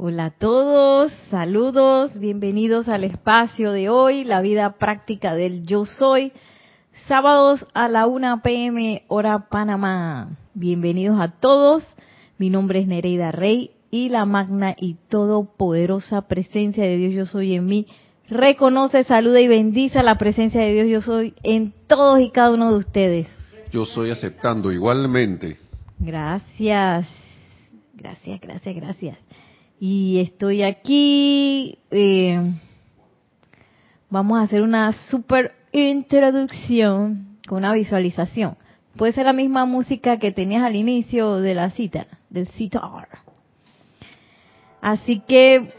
Hola a todos, saludos, bienvenidos al espacio de hoy, la vida práctica del yo soy, sábados a la 1 pm hora Panamá. Bienvenidos a todos, mi nombre es Nereida Rey y la magna y todopoderosa presencia de Dios yo soy en mí. Reconoce, saluda y bendice la presencia de Dios yo soy en todos y cada uno de ustedes. Yo soy aceptando igualmente. Gracias, gracias, gracias, gracias. Y estoy aquí. Eh, vamos a hacer una super introducción con una visualización. Puede ser la misma música que tenías al inicio de la cita, del citar. Así que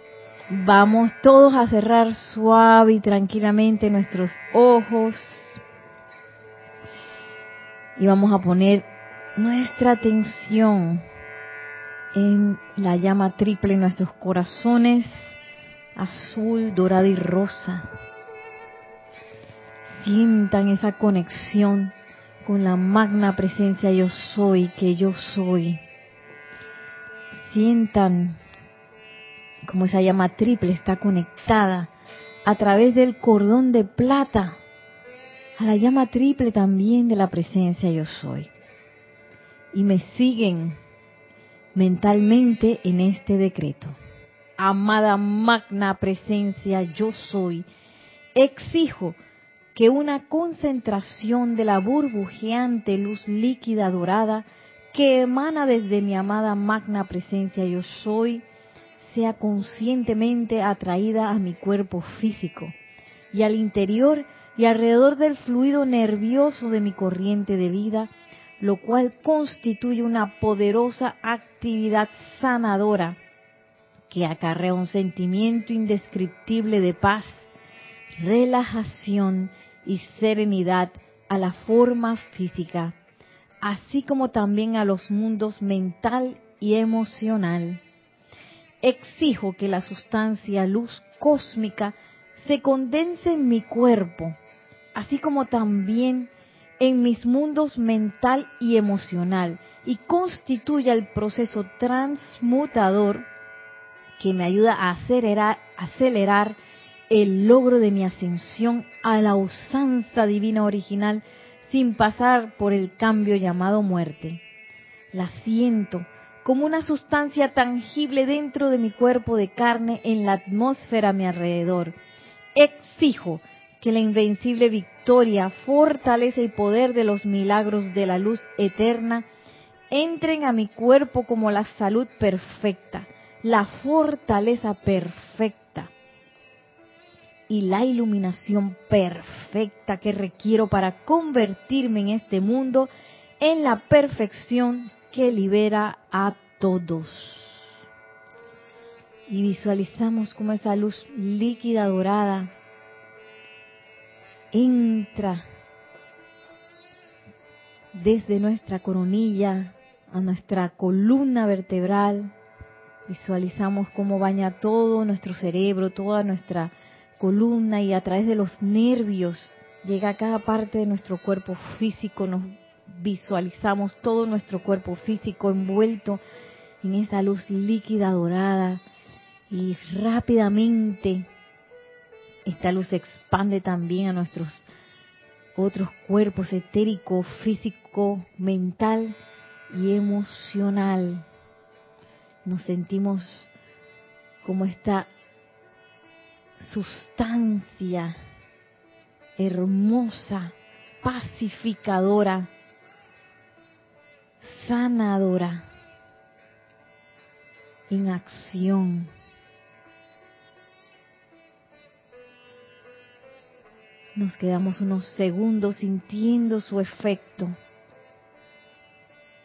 vamos todos a cerrar suave y tranquilamente nuestros ojos. Y vamos a poner nuestra atención en la llama triple en nuestros corazones, azul, dorada y rosa. Sientan esa conexión con la magna presencia yo soy, que yo soy. Sientan como esa llama triple está conectada a través del cordón de plata a la llama triple también de la presencia yo soy. Y me siguen mentalmente en este decreto. Amada magna presencia yo soy, exijo que una concentración de la burbujeante luz líquida dorada que emana desde mi amada magna presencia yo soy, sea conscientemente atraída a mi cuerpo físico y al interior y alrededor del fluido nervioso de mi corriente de vida, lo cual constituye una poderosa actividad sanadora que acarrea un sentimiento indescriptible de paz, relajación y serenidad a la forma física, así como también a los mundos mental y emocional. Exijo que la sustancia luz cósmica se condense en mi cuerpo, así como también en mis mundos mental y emocional y constituya el proceso transmutador que me ayuda a acelerar, acelerar el logro de mi ascensión a la usanza divina original sin pasar por el cambio llamado muerte. La siento como una sustancia tangible dentro de mi cuerpo de carne en la atmósfera a mi alrededor. Exijo que la invencible victoria, fortaleza y poder de los milagros de la luz eterna entren a mi cuerpo como la salud perfecta, la fortaleza perfecta y la iluminación perfecta que requiero para convertirme en este mundo en la perfección que libera a todos. Y visualizamos como esa luz líquida dorada entra desde nuestra coronilla a nuestra columna vertebral. Visualizamos cómo baña todo nuestro cerebro, toda nuestra columna y a través de los nervios llega a cada parte de nuestro cuerpo físico. Nos visualizamos todo nuestro cuerpo físico envuelto en esa luz líquida dorada y rápidamente esta luz se expande también a nuestros otros cuerpos etérico, físico, mental y emocional. Nos sentimos como esta sustancia hermosa, pacificadora, sanadora, en acción Nos quedamos unos segundos sintiendo su efecto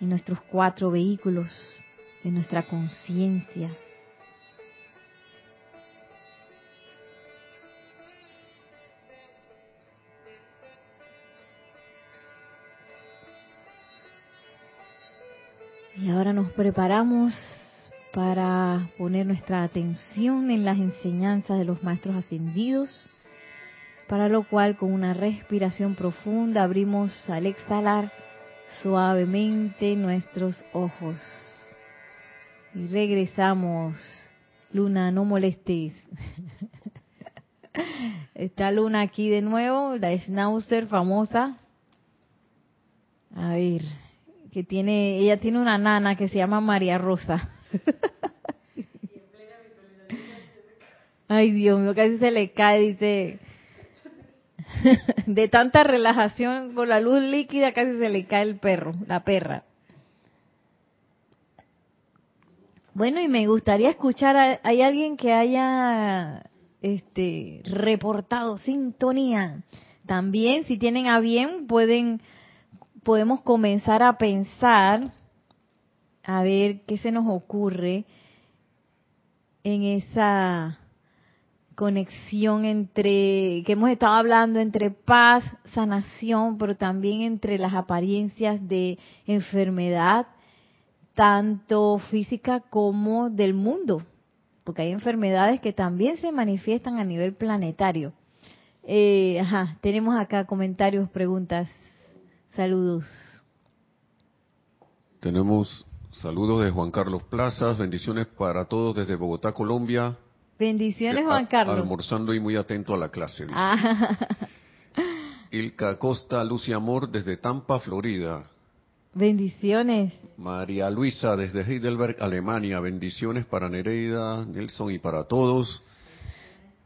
en nuestros cuatro vehículos, en nuestra conciencia. Y ahora nos preparamos para poner nuestra atención en las enseñanzas de los maestros ascendidos para lo cual con una respiración profunda abrimos al exhalar suavemente nuestros ojos y regresamos Luna, no molestes. Está Luna aquí de nuevo, la Schnauzer famosa. A ver, que tiene, ella tiene una nana que se llama María Rosa. Ay, Dios mío, casi se le cae, dice. De tanta relajación con la luz líquida, casi se le cae el perro, la perra. Bueno, y me gustaría escuchar, ¿hay alguien que haya este, reportado sintonía? También, si tienen a bien, pueden, podemos comenzar a pensar, a ver qué se nos ocurre en esa conexión entre, que hemos estado hablando entre paz, sanación, pero también entre las apariencias de enfermedad tanto física como del mundo, porque hay enfermedades que también se manifiestan a nivel planetario. Eh, ajá, tenemos acá comentarios, preguntas, saludos. Tenemos saludos de Juan Carlos Plazas, bendiciones para todos desde Bogotá, Colombia. Bendiciones, Juan Carlos. Almorzando y muy atento a la clase. Ah. Ilka Costa, Lucia Amor desde Tampa, Florida. Bendiciones. María Luisa desde Heidelberg, Alemania. Bendiciones para Nereida, Nelson y para todos.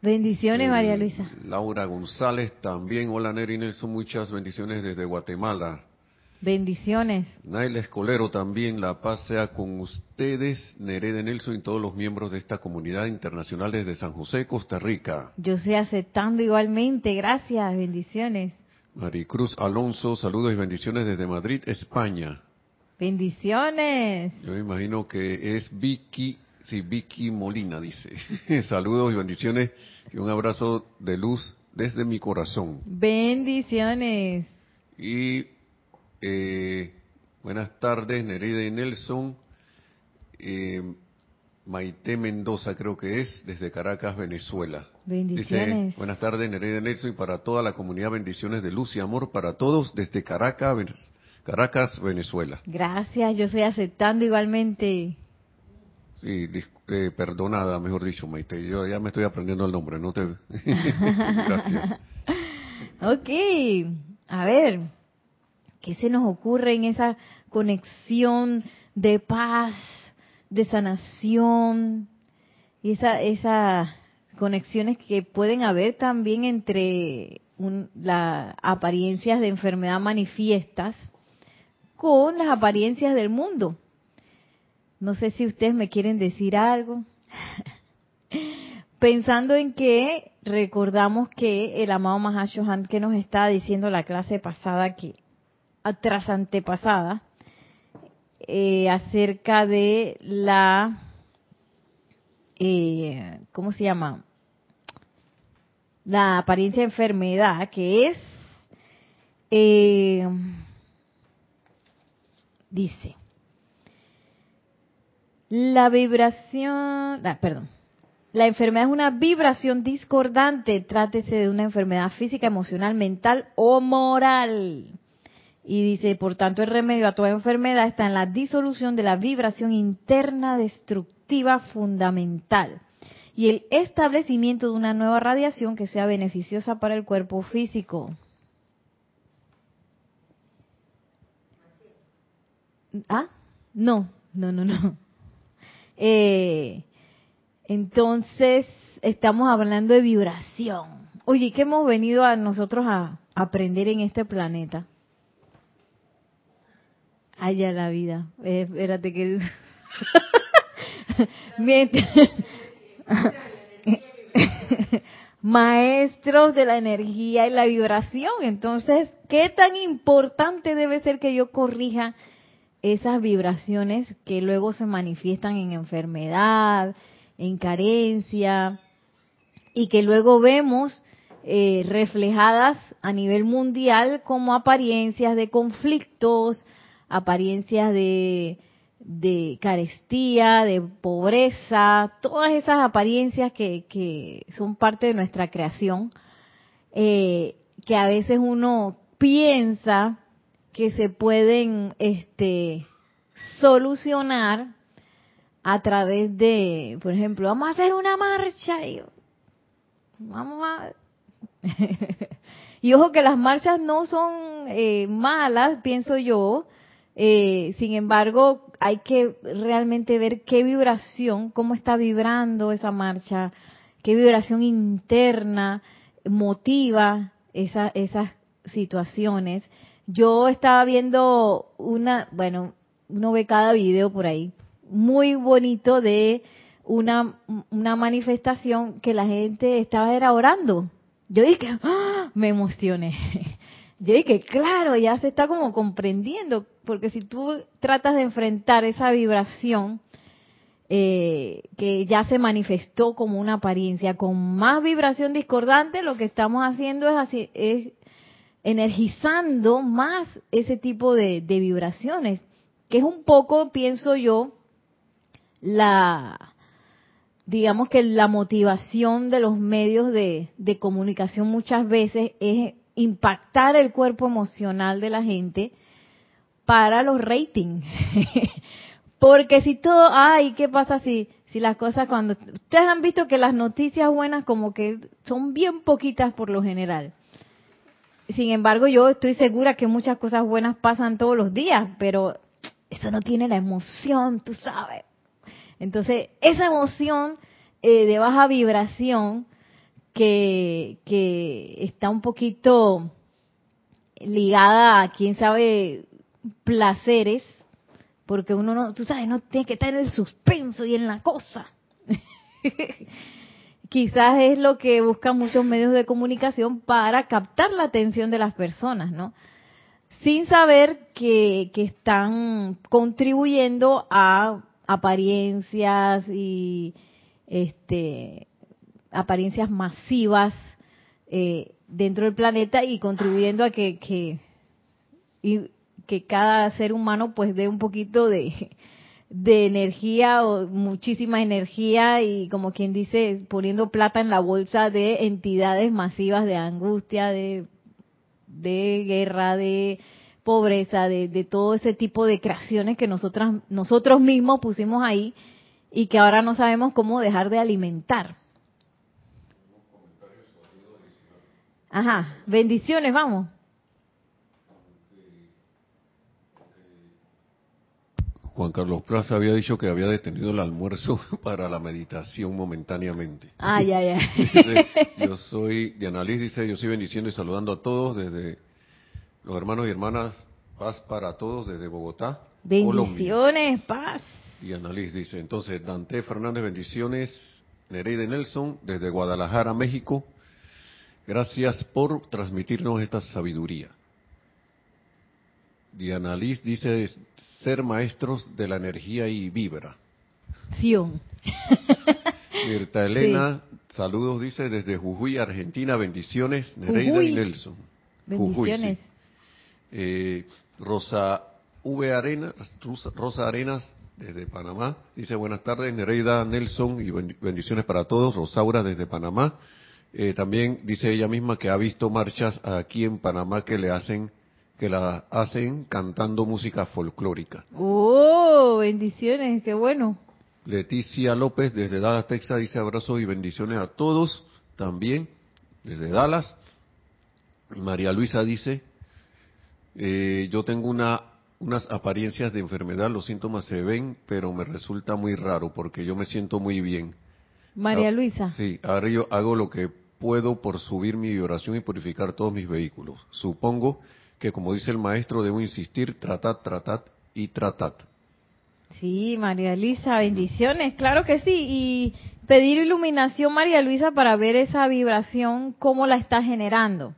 Bendiciones, María Luisa. Laura González también. Hola, Neri Nelson. Muchas bendiciones desde Guatemala. Bendiciones. Nail Escolero también. La paz sea con ustedes, Nereida Nelson y todos los miembros de esta comunidad internacional desde San José, Costa Rica. Yo estoy aceptando igualmente. Gracias. Bendiciones. Maricruz Alonso, saludos y bendiciones desde Madrid, España. Bendiciones. Yo me imagino que es Vicky, sí, Vicky Molina dice. saludos y bendiciones y un abrazo de luz desde mi corazón. Bendiciones. Y eh, buenas tardes, Nereida y Nelson. Eh, Maite Mendoza creo que es, desde Caracas, Venezuela. Bendiciones. buenas tardes, Nereida Nelson, y para toda la comunidad, bendiciones de luz y amor para todos desde Caracas, Caracas, Venezuela. Gracias, yo estoy aceptando igualmente. Sí, eh, perdonada, mejor dicho, Maite, yo ya me estoy aprendiendo el nombre, no te... Gracias. ok, a ver, ¿qué se nos ocurre en esa conexión de paz, de sanación y esa, esas conexiones que pueden haber también entre las apariencias de enfermedad manifiestas con las apariencias del mundo. No sé si ustedes me quieren decir algo. Pensando en que recordamos que el amado Mahashohan que nos está diciendo la clase pasada que tras antepasada eh, acerca de la, eh, ¿cómo se llama? La apariencia de enfermedad, que es, eh, dice, la vibración, ah, perdón, la enfermedad es una vibración discordante, trátese de una enfermedad física, emocional, mental o moral. Y dice, por tanto, el remedio a toda enfermedad está en la disolución de la vibración interna destructiva fundamental y el establecimiento de una nueva radiación que sea beneficiosa para el cuerpo físico. ¿Ah? No, no, no, no. Eh, entonces, estamos hablando de vibración. Oye, ¿qué hemos venido a nosotros a aprender en este planeta? Allá la vida. Eh, espérate que... Maestros de la energía y la vibración. Entonces, ¿qué tan importante debe ser que yo corrija esas vibraciones que luego se manifiestan en enfermedad, en carencia, y que luego vemos eh, reflejadas a nivel mundial como apariencias de conflictos, apariencias de, de carestía, de pobreza, todas esas apariencias que, que son parte de nuestra creación, eh, que a veces uno piensa que se pueden este, solucionar a través de, por ejemplo, vamos a hacer una marcha y vamos a... y ojo que las marchas no son eh, malas, pienso yo, eh, sin embargo, hay que realmente ver qué vibración, cómo está vibrando esa marcha, qué vibración interna motiva esa, esas situaciones. Yo estaba viendo una, bueno, uno ve cada video por ahí, muy bonito de una, una manifestación que la gente estaba era orando. Yo dije, ¡ah! me emocioné. Yo dije, claro, ya se está como comprendiendo, porque si tú tratas de enfrentar esa vibración eh, que ya se manifestó como una apariencia, con más vibración discordante, lo que estamos haciendo es, así, es energizando más ese tipo de, vibraciones, que es un poco, pienso yo, la, digamos que la motivación de los medios de, de comunicación muchas veces es impactar el cuerpo emocional de la gente para los ratings. Porque si todo, ay, ¿qué pasa si, si las cosas cuando... Ustedes han visto que las noticias buenas como que son bien poquitas por lo general. Sin embargo, yo estoy segura que muchas cosas buenas pasan todos los días, pero eso no tiene la emoción, tú sabes. Entonces, esa emoción eh, de baja vibración que, está un poquito ligada a, quién sabe, placeres, porque uno no, tú sabes, no tiene que estar en el suspenso y en la cosa. Quizás es lo que buscan muchos medios de comunicación para captar la atención de las personas, ¿no? Sin saber que están contribuyendo a apariencias y este apariencias masivas eh, dentro del planeta y contribuyendo a que, que, cada ser humano pues dé un poquito de, de energía o muchísima energía y como quien dice poniendo plata en la bolsa de entidades masivas de angustia, de, de guerra, de pobreza, de, de todo ese tipo de creaciones que nosotras, nosotros mismos pusimos ahí y que ahora no sabemos cómo dejar de alimentar. Ajá, bendiciones, vamos. Juan Carlos Plaza había dicho que había detenido el almuerzo para la meditación momentáneamente. Ah, ya, ya. yo soy, Diana Liz dice, yo soy bendiciendo y saludando a todos desde los hermanos y hermanas, paz para todos desde Bogotá. Bendiciones, paz. Diana Liz dice, entonces Dante Fernández, bendiciones. Nereide Nelson desde Guadalajara, México. Gracias por transmitirnos esta sabiduría. Diana Liz dice ser maestros de la energía y vibra. Sion. Mirta Elena, saludos, dice desde Jujuy, Argentina, bendiciones, Nereida y Nelson. Bendiciones. Eh, Rosa V. Arena, Rosa Arenas, desde Panamá, dice buenas tardes, Nereida, Nelson y bendiciones para todos. Rosaura desde Panamá. Eh, también dice ella misma que ha visto marchas aquí en Panamá que le hacen que la hacen cantando música folclórica. Oh, bendiciones, qué bueno. Leticia López desde Dallas, Texas dice abrazos y bendiciones a todos también desde Dallas. María Luisa dice, eh, yo tengo una, unas apariencias de enfermedad, los síntomas se ven, pero me resulta muy raro porque yo me siento muy bien. María ah, Luisa. Sí, ahora yo hago lo que puedo por subir mi vibración y purificar todos mis vehículos. Supongo que, como dice el maestro, debo insistir, tratad, tratad y tratad. Sí, María Luisa, bendiciones, claro que sí. Y pedir iluminación, María Luisa, para ver esa vibración, cómo la está generando.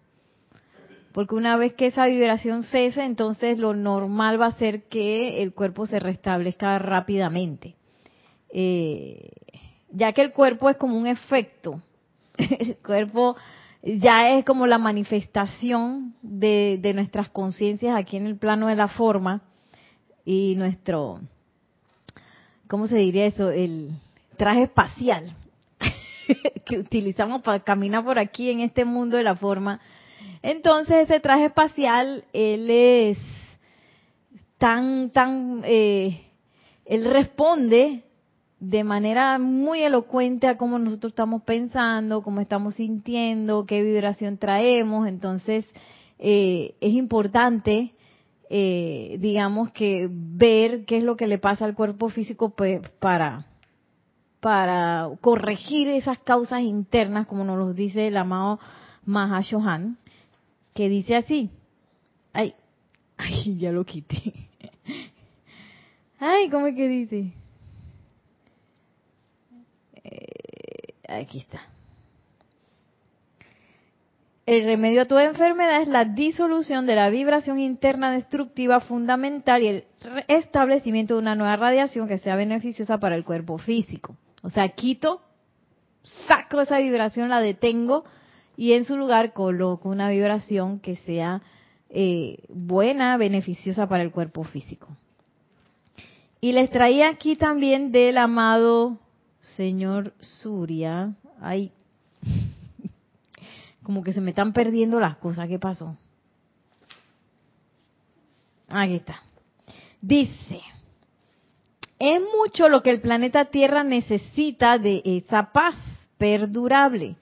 Porque una vez que esa vibración cese, entonces lo normal va a ser que el cuerpo se restablezca rápidamente. Eh, ya que el cuerpo es como un efecto, el cuerpo ya es como la manifestación de, nuestras conciencias aquí en el plano de la forma y nuestro, ¿cómo se diría eso? El traje espacial que utilizamos para caminar por aquí en este mundo de la forma. Entonces ese traje espacial, él es tan, tan, eh, él responde de manera muy elocuente a cómo nosotros estamos pensando, cómo estamos sintiendo, qué vibración traemos. Entonces, eh, es importante, eh, digamos que ver qué es lo que le pasa al cuerpo físico pues, para para corregir esas causas internas, como nos lo dice el amado Mahashohan, que dice así. Ay, ay, ya lo quité. Ay, ¿cómo es que dice? Eh, aquí está. El remedio a toda enfermedad es la disolución de la vibración interna destructiva fundamental y el establecimiento de una nueva radiación que sea beneficiosa para el cuerpo físico. O sea, quito, saco esa vibración, la detengo y en su lugar coloco una vibración que sea eh, buena, beneficiosa para el cuerpo físico. Y les traía aquí también del amado señor Surya. Ay, como que se me están perdiendo las cosas. ¿Qué pasó? Aquí está. Dice, es mucho lo que el planeta Tierra necesita de esa paz perdurable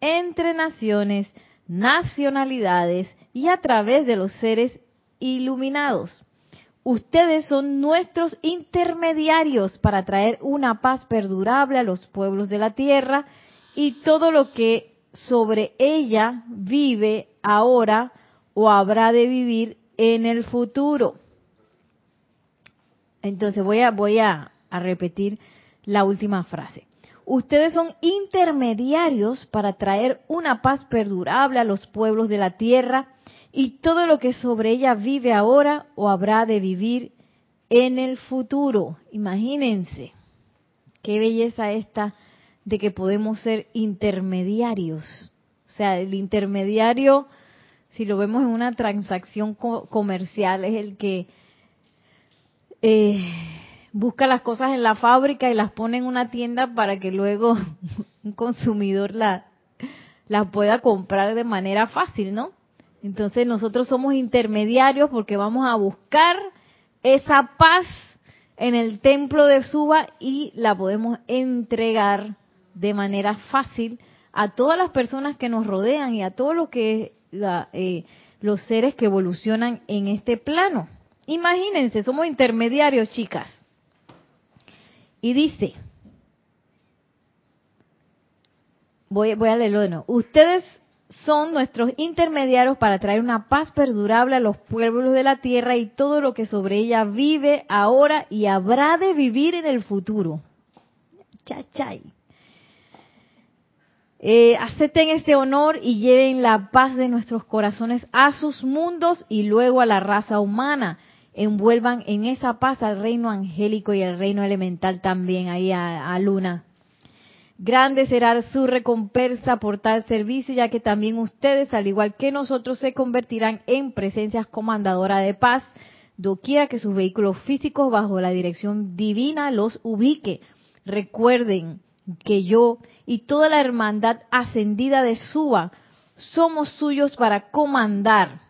entre naciones, nacionalidades y a través de los seres iluminados. Ustedes son nuestros intermediarios para traer una paz perdurable a los pueblos de la tierra y todo lo que sobre ella vive ahora o habrá de vivir en el futuro. Entonces voy a, repetir la última frase. Ustedes son intermediarios para traer una paz perdurable a los pueblos de la tierra y todo lo que sobre ella vive ahora o habrá de vivir en el futuro. Imagínense qué belleza esta de que podemos ser intermediarios. O sea, el intermediario, si lo vemos en una transacción comercial, es el que eh, busca las cosas en la fábrica y las pone en una tienda para que luego un consumidor la, la pueda comprar de manera fácil, ¿no? Entonces nosotros somos intermediarios porque vamos a buscar esa paz en el templo de Suba y la podemos entregar de manera fácil a todas las personas que nos rodean y a todos los que eh, los seres que evolucionan en este plano. Imagínense, somos intermediarios, chicas. Y dice, voy, voy a leerlo de. Ustedes son nuestros intermediarios para traer una paz perdurable a los pueblos de la tierra y todo lo que sobre ella vive ahora y habrá de vivir en el futuro. Chachay. Eh, acepten este honor y lleven la paz de nuestros corazones a sus mundos y luego a la raza humana. Envuelvan en esa paz al reino angélico y al reino elemental también, ahí a Luna. Grande será su recompensa por tal servicio, ya que también ustedes, al igual que nosotros, se convertirán en presencias comandadoras de paz, doquiera que sus vehículos físicos bajo la dirección divina los ubique. Recuerden que yo y toda la hermandad ascendida de Suba somos suyos para comandar.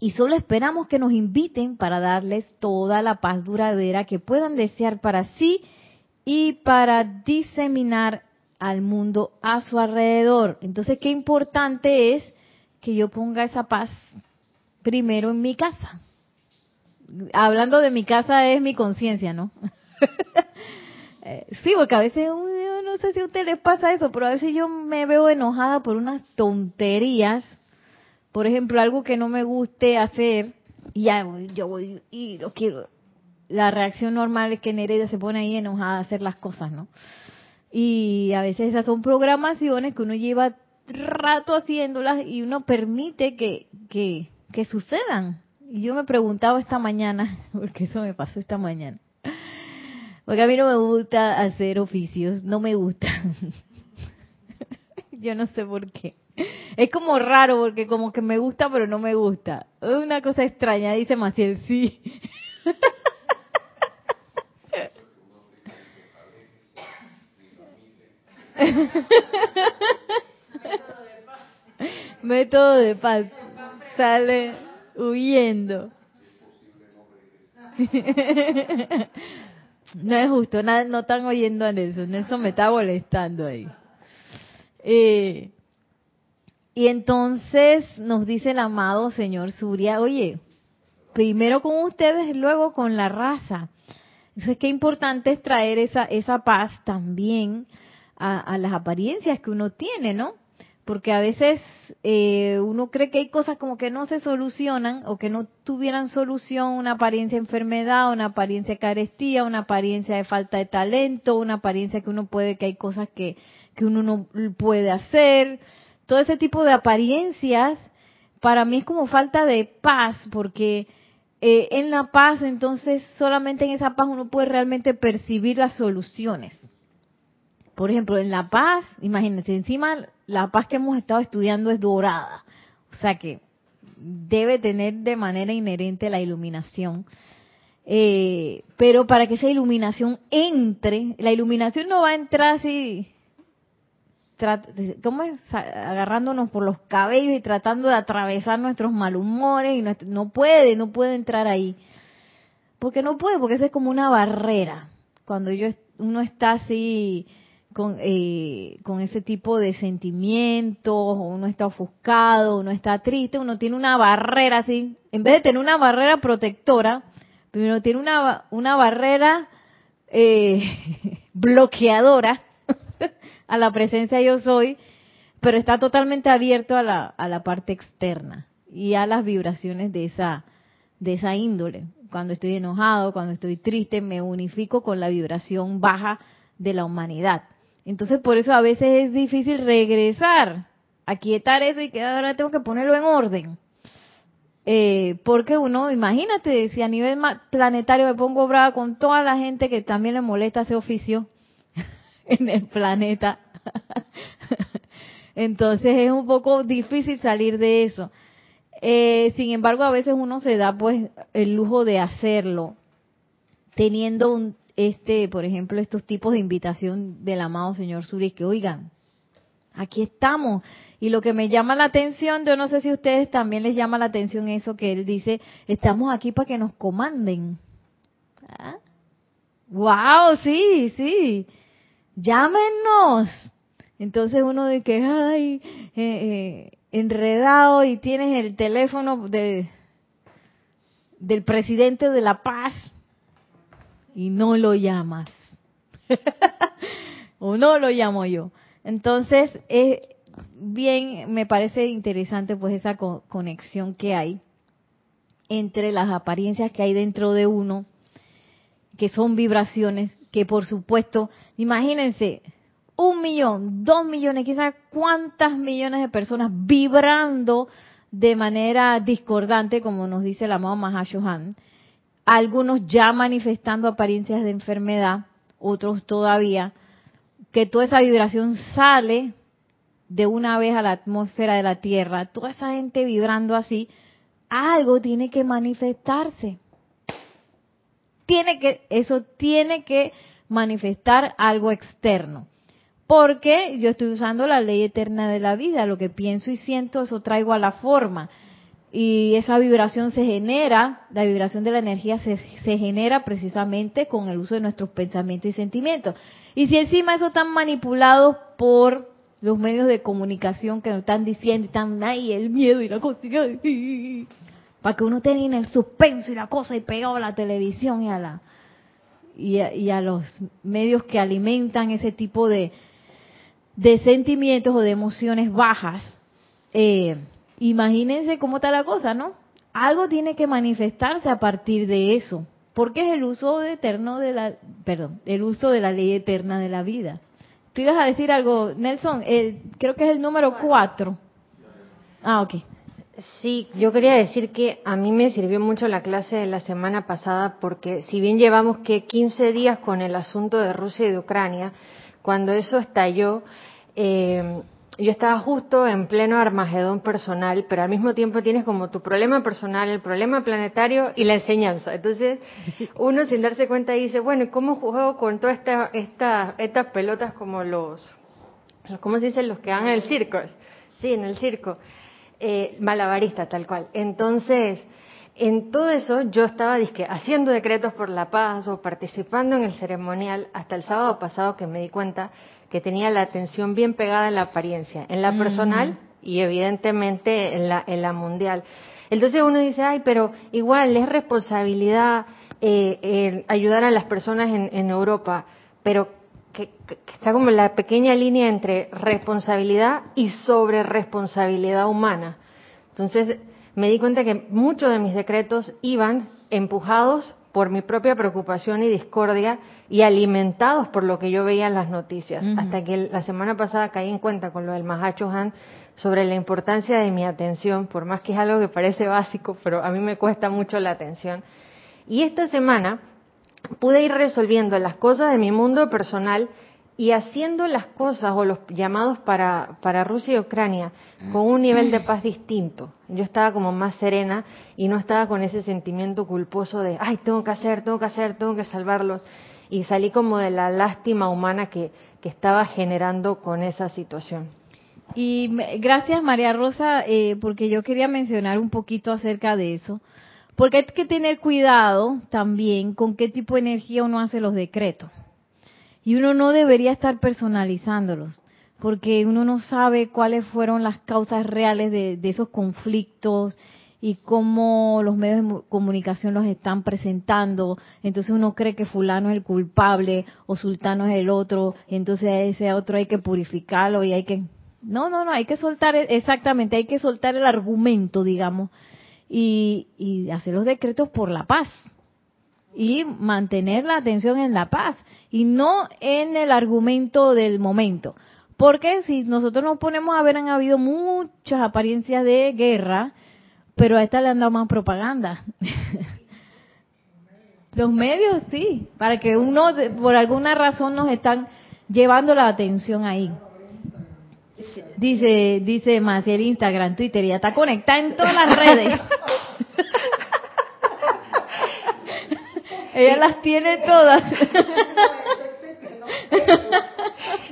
Y solo esperamos que nos inviten para darles toda la paz duradera que puedan desear para sí y para diseminar al mundo a su alrededor. Entonces, qué importante es que yo ponga esa paz primero en mi casa. Hablando de mi casa es mi conciencia, ¿no? Eh, sí, porque a veces, no sé si a ustedes les pasa eso, pero a veces yo me veo enojada por unas tonterías. Por ejemplo, algo que no me guste hacer, y ya yo voy y lo quiero la reacción normal es que Nereida se pone ahí enojada a hacer las cosas, ¿no? Y a veces esas son programaciones que uno lleva rato haciéndolas y uno permite que, que, que sucedan. Y yo me preguntaba esta mañana, porque eso me pasó esta mañana, porque a mí no me gusta hacer oficios, no me gusta. yo no sé por qué. Es como raro porque como que me gusta pero no me gusta. Es una cosa extraña, dice Maciel, sí. Método de paz. Sale huyendo. No es justo, no, no están oyendo a Nelson. Nelson me está molestando ahí. Eh, y entonces nos dice el amado señor Surya, oye, primero con ustedes, luego con la raza. Entonces, qué importante es traer esa, esa paz también a, las apariencias que uno tiene, ¿no? Porque a veces eh, uno cree que hay cosas como que no se solucionan o que no tuvieran solución, una apariencia de enfermedad, una apariencia de carestía, una apariencia de falta de talento, una apariencia que uno puede, que hay cosas que, que uno no puede hacer, todo ese tipo de apariencias, para mí es como falta de paz, porque eh, en la paz, entonces, solamente en esa paz uno puede realmente percibir las soluciones. Por ejemplo, en la paz, imagínense, encima la paz que hemos estado estudiando es dorada, o sea que debe tener de manera inherente la iluminación. Eh, pero para que esa iluminación entre, la iluminación no va a entrar así ¿cómo es? agarrándonos por los cabellos y tratando de atravesar nuestros malhumores y no, puede, no puede entrar ahí. Porque no puede, porque eso es como una barrera. Cuando yo uno está así con, eh, con ese tipo de sentimientos, uno está ofuscado, uno está triste, uno tiene una barrera así, en vez de tener una barrera protectora, primero tiene una, una barrera eh, bloqueadora a la presencia yo soy, pero está totalmente abierto a la, a la parte externa y a las vibraciones de esa, de esa índole. Cuando estoy enojado, cuando estoy triste, me unifico con la vibración baja de la humanidad. Entonces, por eso a veces es difícil regresar, a quietar eso y que ahora tengo que ponerlo en orden. Eh, porque uno, imagínate, si a nivel planetario me pongo brava con toda la gente que también le molesta ese oficio, en el planeta. Entonces es un poco difícil salir de eso. Eh, sin embargo, a veces uno se da pues el lujo de hacerlo, teniendo un, este, por ejemplo, estos tipos de invitación del amado señor Suri, que oigan, aquí estamos. Y lo que me llama la atención, yo no sé si a ustedes también les llama la atención eso que él dice, estamos aquí para que nos comanden. ¡Wow! ¿Ah? Sí, sí llámenos. Entonces uno de que, ay, eh, eh, enredado y tienes el teléfono de, del presidente de La Paz y no lo llamas. o no lo llamo yo. Entonces, es bien, me parece interesante pues esa conexión que hay entre las apariencias que hay dentro de uno, que son vibraciones, que por supuesto, imagínense, un millón, dos millones, quizás cuántas millones de personas vibrando de manera discordante, como nos dice el amado Mahashohan, algunos ya manifestando apariencias de enfermedad, otros todavía, que toda esa vibración sale de una vez a la atmósfera de la Tierra, toda esa gente vibrando así, algo tiene que manifestarse tiene que, eso tiene que manifestar algo externo. Porque yo estoy usando la ley eterna de la vida, lo que pienso y siento, eso traigo a la forma. Y esa vibración se genera, la vibración de la energía se, se genera precisamente con el uso de nuestros pensamientos y sentimientos. Y si encima eso están manipulados por los medios de comunicación que nos están diciendo, están ahí el miedo y la cosa, para que uno tenga en el suspenso y la cosa y pegado a la televisión y a la y a, los medios que alimentan ese tipo de, de sentimientos o de emociones bajas. Eh, imagínense cómo está la cosa, ¿no? Algo tiene que manifestarse a partir de eso, porque es el uso eterno de la, perdón, el uso de la ley eterna de la vida. Tú ibas a decir algo, Nelson, eh, creo que es el número cuatro. Ah, ok. Sí, yo quería decir que a mí me sirvió mucho la clase de la semana pasada porque si bien llevamos que 15 días con el asunto de Rusia y de Ucrania, cuando eso estalló, eh, yo estaba justo en pleno armagedón personal, pero al mismo tiempo tienes como tu problema personal, el problema planetario y la enseñanza. Entonces, uno sin darse cuenta dice, bueno, ¿y cómo juego con todas esta, estas pelotas como los, ¿cómo se dicen? Los que van en el circo. Sí, en el circo eh, malabarista tal cual. Entonces, en todo eso yo estaba disque, haciendo decretos por la paz o participando en el ceremonial hasta el sábado pasado que me di cuenta que tenía la atención bien pegada en la apariencia, en la personal y evidentemente en la, en la mundial. Entonces uno dice, ay, pero igual es responsabilidad eh, ayudar a las personas en, en Europa, pero está como la pequeña línea entre responsabilidad y sobre responsabilidad humana. Entonces me di cuenta que muchos de mis decretos iban empujados por mi propia preocupación y discordia y alimentados por lo que yo veía en las noticias. Hasta que la semana pasada caí en cuenta con lo del Mahacho Han sobre la importancia de mi atención, por más que es algo que parece básico, pero a mí me cuesta mucho la atención. Y esta semana pude ir resolviendo las cosas de mi mundo personal y haciendo las cosas o los llamados para, para Rusia y Ucrania con un nivel de paz distinto. Yo estaba como más serena y no estaba con ese sentimiento culposo de, ay, tengo que hacer, tengo que hacer, tengo que salvarlos. Y salí como de la lástima humana que, que estaba generando con esa situación. Y gracias María Rosa, eh, porque yo quería mencionar un poquito acerca de eso. Porque hay que tener cuidado también con qué tipo de energía uno hace los decretos. Y uno no debería estar personalizándolos, porque uno no sabe cuáles fueron las causas reales de, esos conflictos y cómo los medios de comunicación los están presentando. Entonces uno cree que fulano es el culpable o sultano es el otro, entonces a ese otro hay que purificarlo y hay que... No, no, no, hay que soltar, exactamente, hay que soltar el argumento, digamos, y, y hacer los decretos por la paz y mantener la atención en la paz y no en el argumento del momento. Porque si nosotros nos ponemos a ver, han habido muchas apariencias de guerra, pero a esta le han dado más propaganda. Los medios sí, para que uno, por alguna razón, nos están llevando la atención ahí. Dice, dice Maciel Instagram, Twitter, ya está conectada en todas las redes. Ella las tiene todas.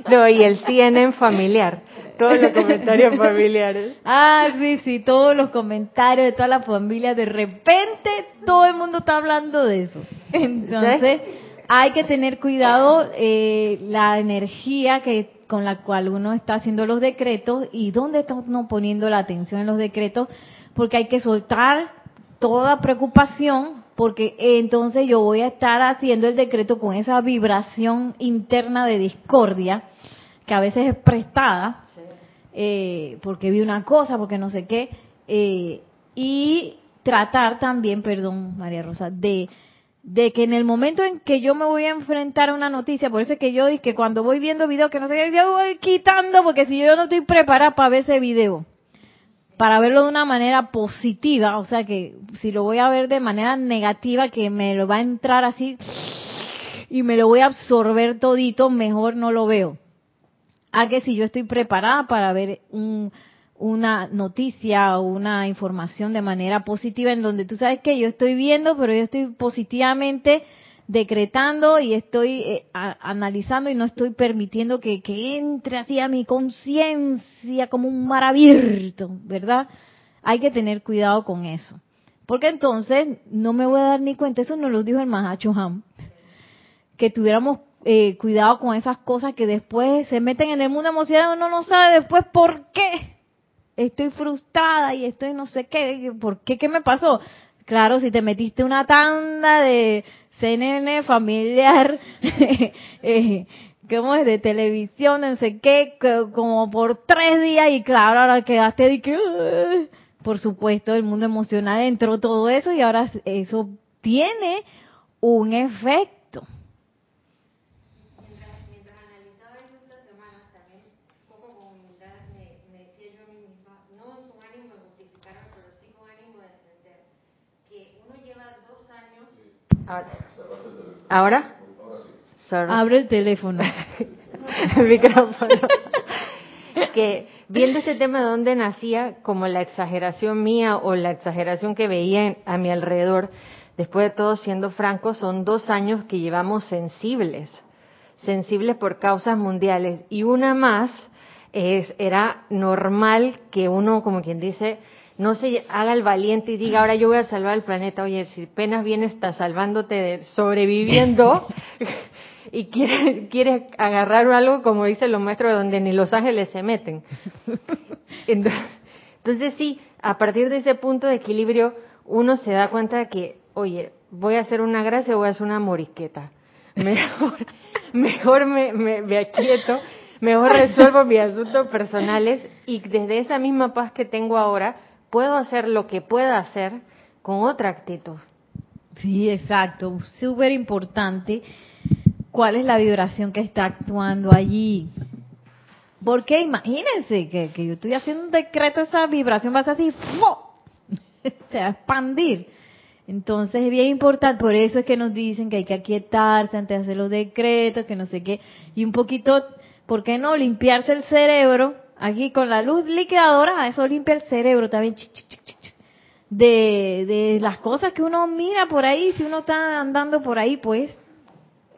No, y el CNN familiar. Todos los comentarios familiares. Ah, sí, sí, todos los comentarios de toda la familia. De repente todo el mundo está hablando de eso. Entonces, hay que tener cuidado eh, la energía que con la cual uno está haciendo los decretos y dónde está uno poniendo la atención en los decretos, porque hay que soltar toda preocupación, porque entonces yo voy a estar haciendo el decreto con esa vibración interna de discordia, que a veces es prestada, eh, porque vi una cosa, porque no sé qué, eh, y tratar también, perdón María Rosa, de de que en el momento en que yo me voy a enfrentar a una noticia, por eso es que yo dije que cuando voy viendo videos que no sé qué, yo voy quitando, porque si yo no estoy preparada para ver ese video, para verlo de una manera positiva, o sea que si lo voy a ver de manera negativa, que me lo va a entrar así y me lo voy a absorber todito, mejor no lo veo. A que si yo estoy preparada para ver un, una noticia o una información de manera positiva en donde tú sabes que yo estoy viendo, pero yo estoy positivamente decretando y estoy eh, analizando y no estoy permitiendo que, entre así a mi conciencia como un mar abierto, ¿verdad? Hay que tener cuidado con eso. Porque entonces no me voy a dar ni cuenta, eso nos lo dijo el Mahacho Ham, que tuviéramos eh, cuidado con esas cosas que después se meten en el mundo emocional, uno no sabe después por qué estoy frustrada y estoy no sé qué, ¿por qué? ¿Qué me pasó? Claro, si te metiste una tanda de CNN familiar, eh, ¿cómo es? De televisión, no sé qué, como por tres días y claro, ahora quedaste de que, por supuesto, el mundo emocional entró todo eso y ahora eso tiene un efecto Ahora. Abre el teléfono. el micrófono. que viendo este tema de dónde nacía, como la exageración mía o la exageración que veía a mi alrededor, después de todo, siendo franco, son dos años que llevamos sensibles, sensibles por causas mundiales. Y una más es, era normal que uno, como quien dice, no se haga el valiente y diga, ahora yo voy a salvar el planeta. Oye, si apenas viene está salvándote, de sobreviviendo, y quiere, quiere agarrar algo, como dicen los maestros, donde ni los ángeles se meten. Entonces, entonces sí, a partir de ese punto de equilibrio, uno se da cuenta de que, oye, voy a hacer una gracia o voy a hacer una morisqueta. Mejor, mejor me, me, me aquieto, mejor resuelvo mis asuntos personales y desde esa misma paz que tengo ahora, puedo hacer lo que pueda hacer con otra actitud. Sí, exacto. Súper importante. ¿Cuál es la vibración que está actuando allí? Porque imagínense que, que yo estoy haciendo un decreto, esa vibración va a ser así, se va a expandir. Entonces es bien importante, por eso es que nos dicen que hay que aquietarse antes de hacer los decretos, que no sé qué, y un poquito, ¿por qué no? Limpiarse el cerebro, aquí con la luz liquidadora, eso limpia el cerebro también, de, de las cosas que uno mira por ahí, si uno está andando por ahí, pues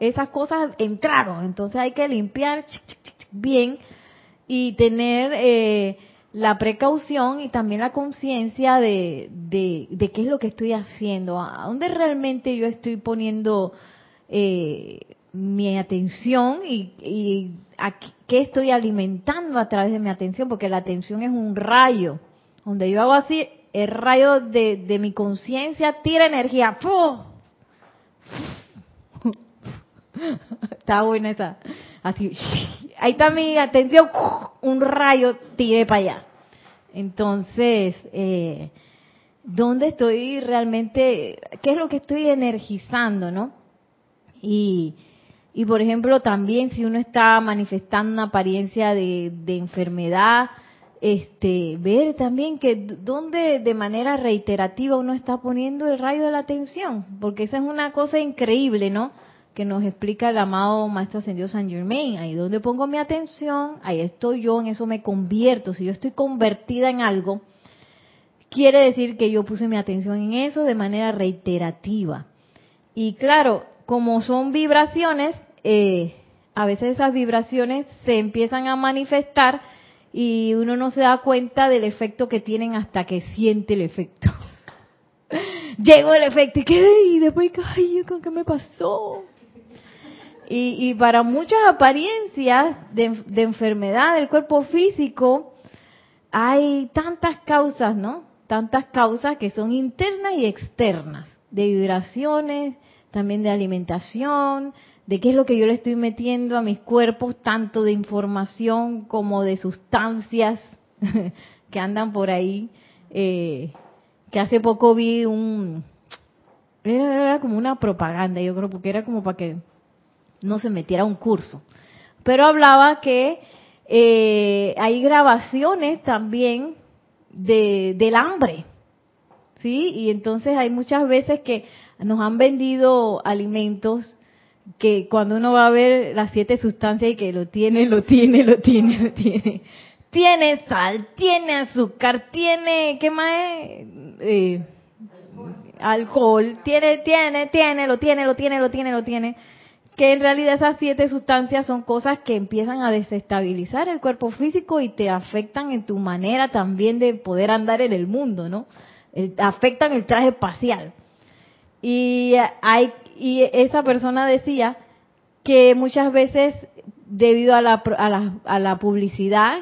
esas cosas entraron, entonces hay que limpiar bien y tener eh, la precaución y también la conciencia de, de, qué es lo que estoy haciendo, a dónde realmente yo estoy poniendo eh, mi atención y, y a qué estoy alimentando a través de mi atención, porque la atención es un rayo. Donde yo hago así, el rayo de, mi conciencia tira energía. Está buena esa. Así, ahí está mi atención, un rayo tiré para allá. Entonces, eh, ¿dónde estoy realmente? ¿Qué es lo que estoy energizando, no? Y, y por ejemplo, también si uno está manifestando una apariencia de, enfermedad, este, ver también que dónde de manera reiterativa uno está poniendo el rayo de la atención, porque esa es una cosa increíble, ¿no? que nos explica el amado Maestro Ascendido San Germain. Ahí donde pongo mi atención, ahí estoy yo, en eso me convierto. Si yo estoy convertida en algo, quiere decir que yo puse mi atención en eso de manera reiterativa. Y claro, como son vibraciones, eh, a veces esas vibraciones se empiezan a manifestar y uno no se da cuenta del efecto que tienen hasta que siente el efecto. Llegó el efecto y que y después, ay, ¿con qué me pasó? Y, para muchas apariencias de, de, enfermedad del cuerpo físico, hay tantas causas, ¿no? Tantas causas que son internas y externas, de vibraciones, también de alimentación, de qué es lo que yo le estoy metiendo a mis cuerpos, tanto de información como de sustancias que andan por ahí. Eh, que hace poco vi un... Era como una propaganda, yo creo, porque era como para que no se metiera un curso. Pero hablaba que eh, hay grabaciones también de, del hambre, ¿sí? Y entonces hay muchas veces que nos han vendido alimentos que cuando uno va a ver las siete sustancias y que lo tiene, lo tiene, lo tiene, lo tiene. Tiene sal, tiene azúcar, tiene, ¿qué más es? Eh, alcohol, tiene, tiene, tiene, lo tiene, lo tiene, lo tiene, lo tiene que en realidad esas siete sustancias son cosas que empiezan a desestabilizar el cuerpo físico y te afectan en tu manera también de poder andar en el mundo, ¿no? afectan el traje espacial. Y, hay, y esa persona decía que muchas veces debido a la, a la, a la publicidad,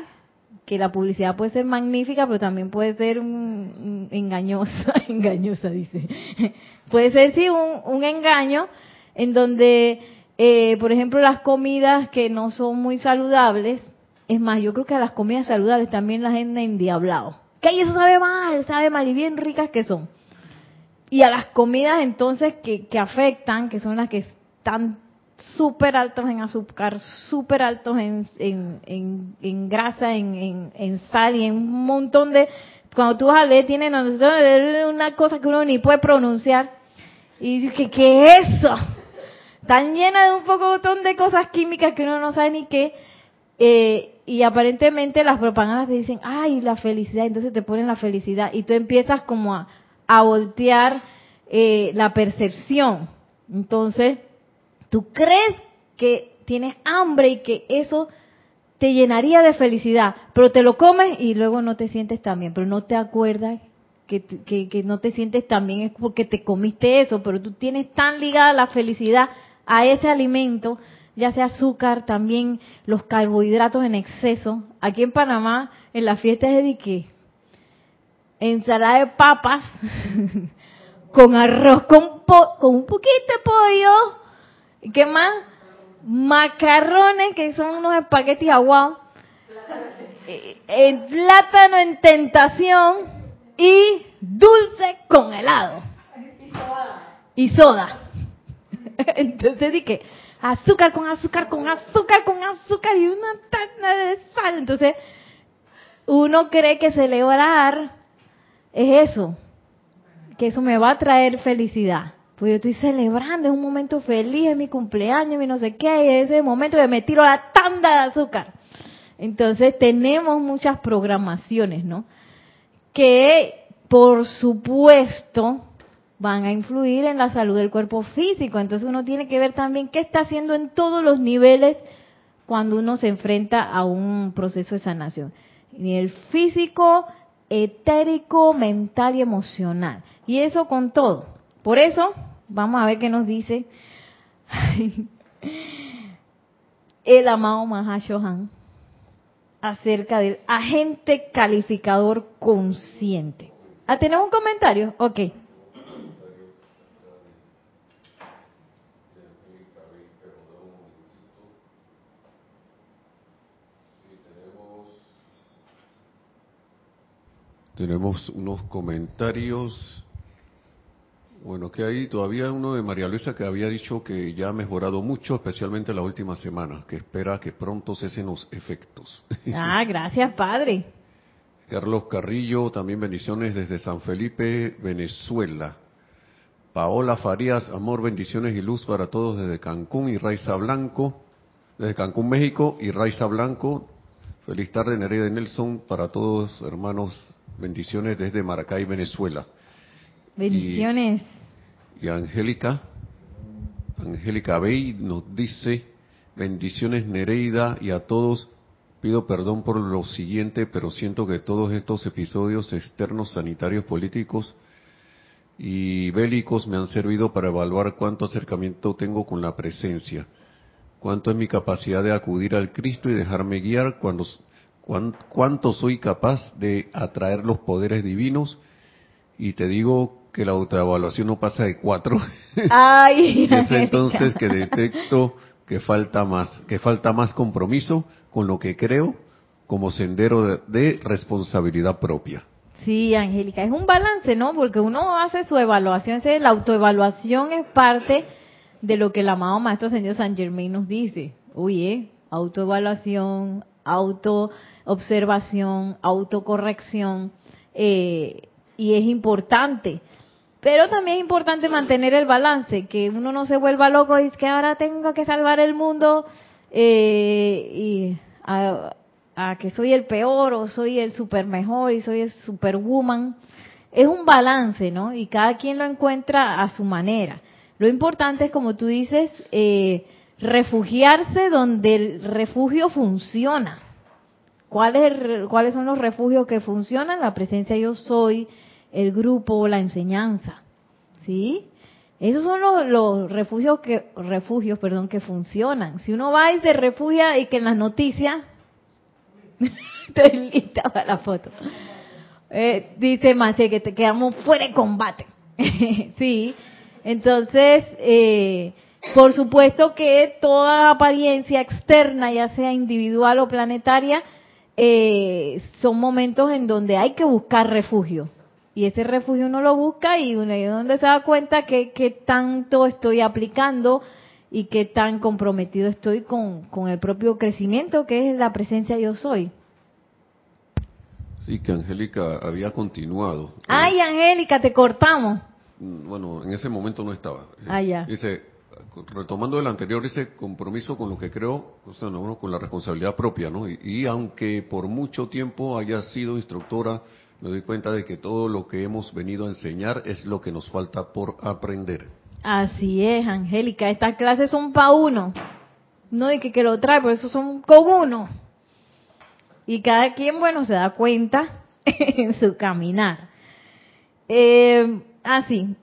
que la publicidad puede ser magnífica, pero también puede ser un, engañosa, engañosa dice, puede ser sí un, un engaño en donde eh, por ejemplo, las comidas que no son muy saludables, es más, yo creo que a las comidas saludables también la gente endiablado. Que eso sabe mal, sabe mal y bien ricas que son. Y a las comidas entonces que, que afectan, que son las que están súper altos en azúcar, súper altos en, en, en, grasa, en, sal y en un montón de... Cuando tú vas a leer, tienen una cosa que uno ni puede pronunciar. Y dice, ¿qué es eso? tan llena de un poco de cosas químicas que uno no sabe ni qué. Eh, y aparentemente las propagandas te dicen, ay, la felicidad, entonces te ponen la felicidad y tú empiezas como a, a voltear eh, la percepción. Entonces, tú crees que tienes hambre y que eso te llenaría de felicidad, pero te lo comes y luego no te sientes tan bien, pero no te acuerdas que, que, que no te sientes tan bien es porque te comiste eso, pero tú tienes tan ligada la felicidad a ese alimento, ya sea azúcar, también los carbohidratos en exceso. Aquí en Panamá, en la fiesta es de qué? Ensalada de papas con arroz con, con un poquito de pollo. ¿Qué más? Macarrones, que son unos espaguetis aguados. Eh, el plátano en tentación y dulce con helado. Y soda. Entonces dije, azúcar con azúcar con azúcar con azúcar y una taza de sal. Entonces, uno cree que celebrar es eso, que eso me va a traer felicidad. Pues yo estoy celebrando, es un momento feliz, es mi cumpleaños, mi no sé qué, y ese momento que me tiro la tanda de azúcar. Entonces tenemos muchas programaciones, ¿no? Que, por supuesto, van a influir en la salud del cuerpo físico. Entonces uno tiene que ver también qué está haciendo en todos los niveles cuando uno se enfrenta a un proceso de sanación. Nivel físico, etérico, mental y emocional. Y eso con todo. Por eso, vamos a ver qué nos dice el amado Mahashohan acerca del agente calificador consciente. ¿Ah, tenemos un comentario? Ok. Tenemos unos comentarios. Bueno, que hay todavía uno de María Luisa que había dicho que ya ha mejorado mucho, especialmente la última semana, que espera que pronto cesen los efectos. Ah, gracias, Padre. Carlos Carrillo, también bendiciones desde San Felipe, Venezuela. Paola Farías, amor, bendiciones y luz para todos desde Cancún y Raiza Blanco, desde Cancún, México y Raiza Blanco. Feliz tarde, Nereida Nelson, para todos hermanos Bendiciones desde Maracay, Venezuela. Bendiciones. Y, Angélica, Angélica Bey nos dice, bendiciones Nereida y a todos. Pido perdón por lo siguiente, pero siento que todos estos episodios externos, sanitarios, políticos y bélicos me han servido para evaluar cuánto acercamiento tengo con la presencia, cuánto es mi capacidad de acudir al Cristo y dejarme guiar cuando cuánto soy capaz de atraer los poderes divinos y te digo que la autoevaluación no pasa de cuatro. Ay, es entonces que detecto que falta más, que falta más compromiso con lo que creo como sendero de, de responsabilidad propia. Sí, Angélica, es un balance, ¿no? Porque uno hace su evaluación, la autoevaluación es parte de lo que el amado Maestro Señor San Germain nos dice. Oye, autoevaluación, auto-observación, autocorrección, eh, y es importante. Pero también es importante mantener el balance, que uno no se vuelva loco y es que ahora tengo que salvar el mundo eh, y a, que soy el peor o soy el super mejor y soy el superwoman. Es un balance, ¿no? Y cada quien lo encuentra a su manera. Lo importante es, como tú dices, eh, refugiarse donde el refugio funciona. ¿Cuáles, ¿Cuáles son los refugios que funcionan? La presencia yo soy, el grupo, la enseñanza. ¿Sí? Esos son los, los, refugios que refugios, perdón, que funcionan. Si uno va y se refugia y que en las noticias estoy lista para la foto. Eh, dice Maciel que te quedamos fuera de combate. sí. Entonces, eh, por supuesto que toda apariencia externa, ya sea individual o planetaria, eh, son momentos en donde hay que buscar refugio. Y ese refugio uno lo busca y uno es donde se da cuenta que, tanto estoy aplicando y que tan comprometido estoy con, con el propio crecimiento que es la presencia yo soy. Sí, que Angélica había continuado. Ay, Angélica, te cortamos. Mm, bueno, en ese momento no estaba. Ah, ya. Dice, retomando el anterior, ese compromiso con lo que creo, o sea, con la responsabilidad propia, ¿no? Y, aunque por mucho tiempo haya sido instructora, me doy cuenta de que todo lo que hemos venido a enseñar es lo que nos falta por aprender. Así es, Angélica, estas clases son para uno. No de que, que lo trae, pero eso son con uno. Y cada quien, bueno, se da cuenta en su caminar. Eh, ah, sí.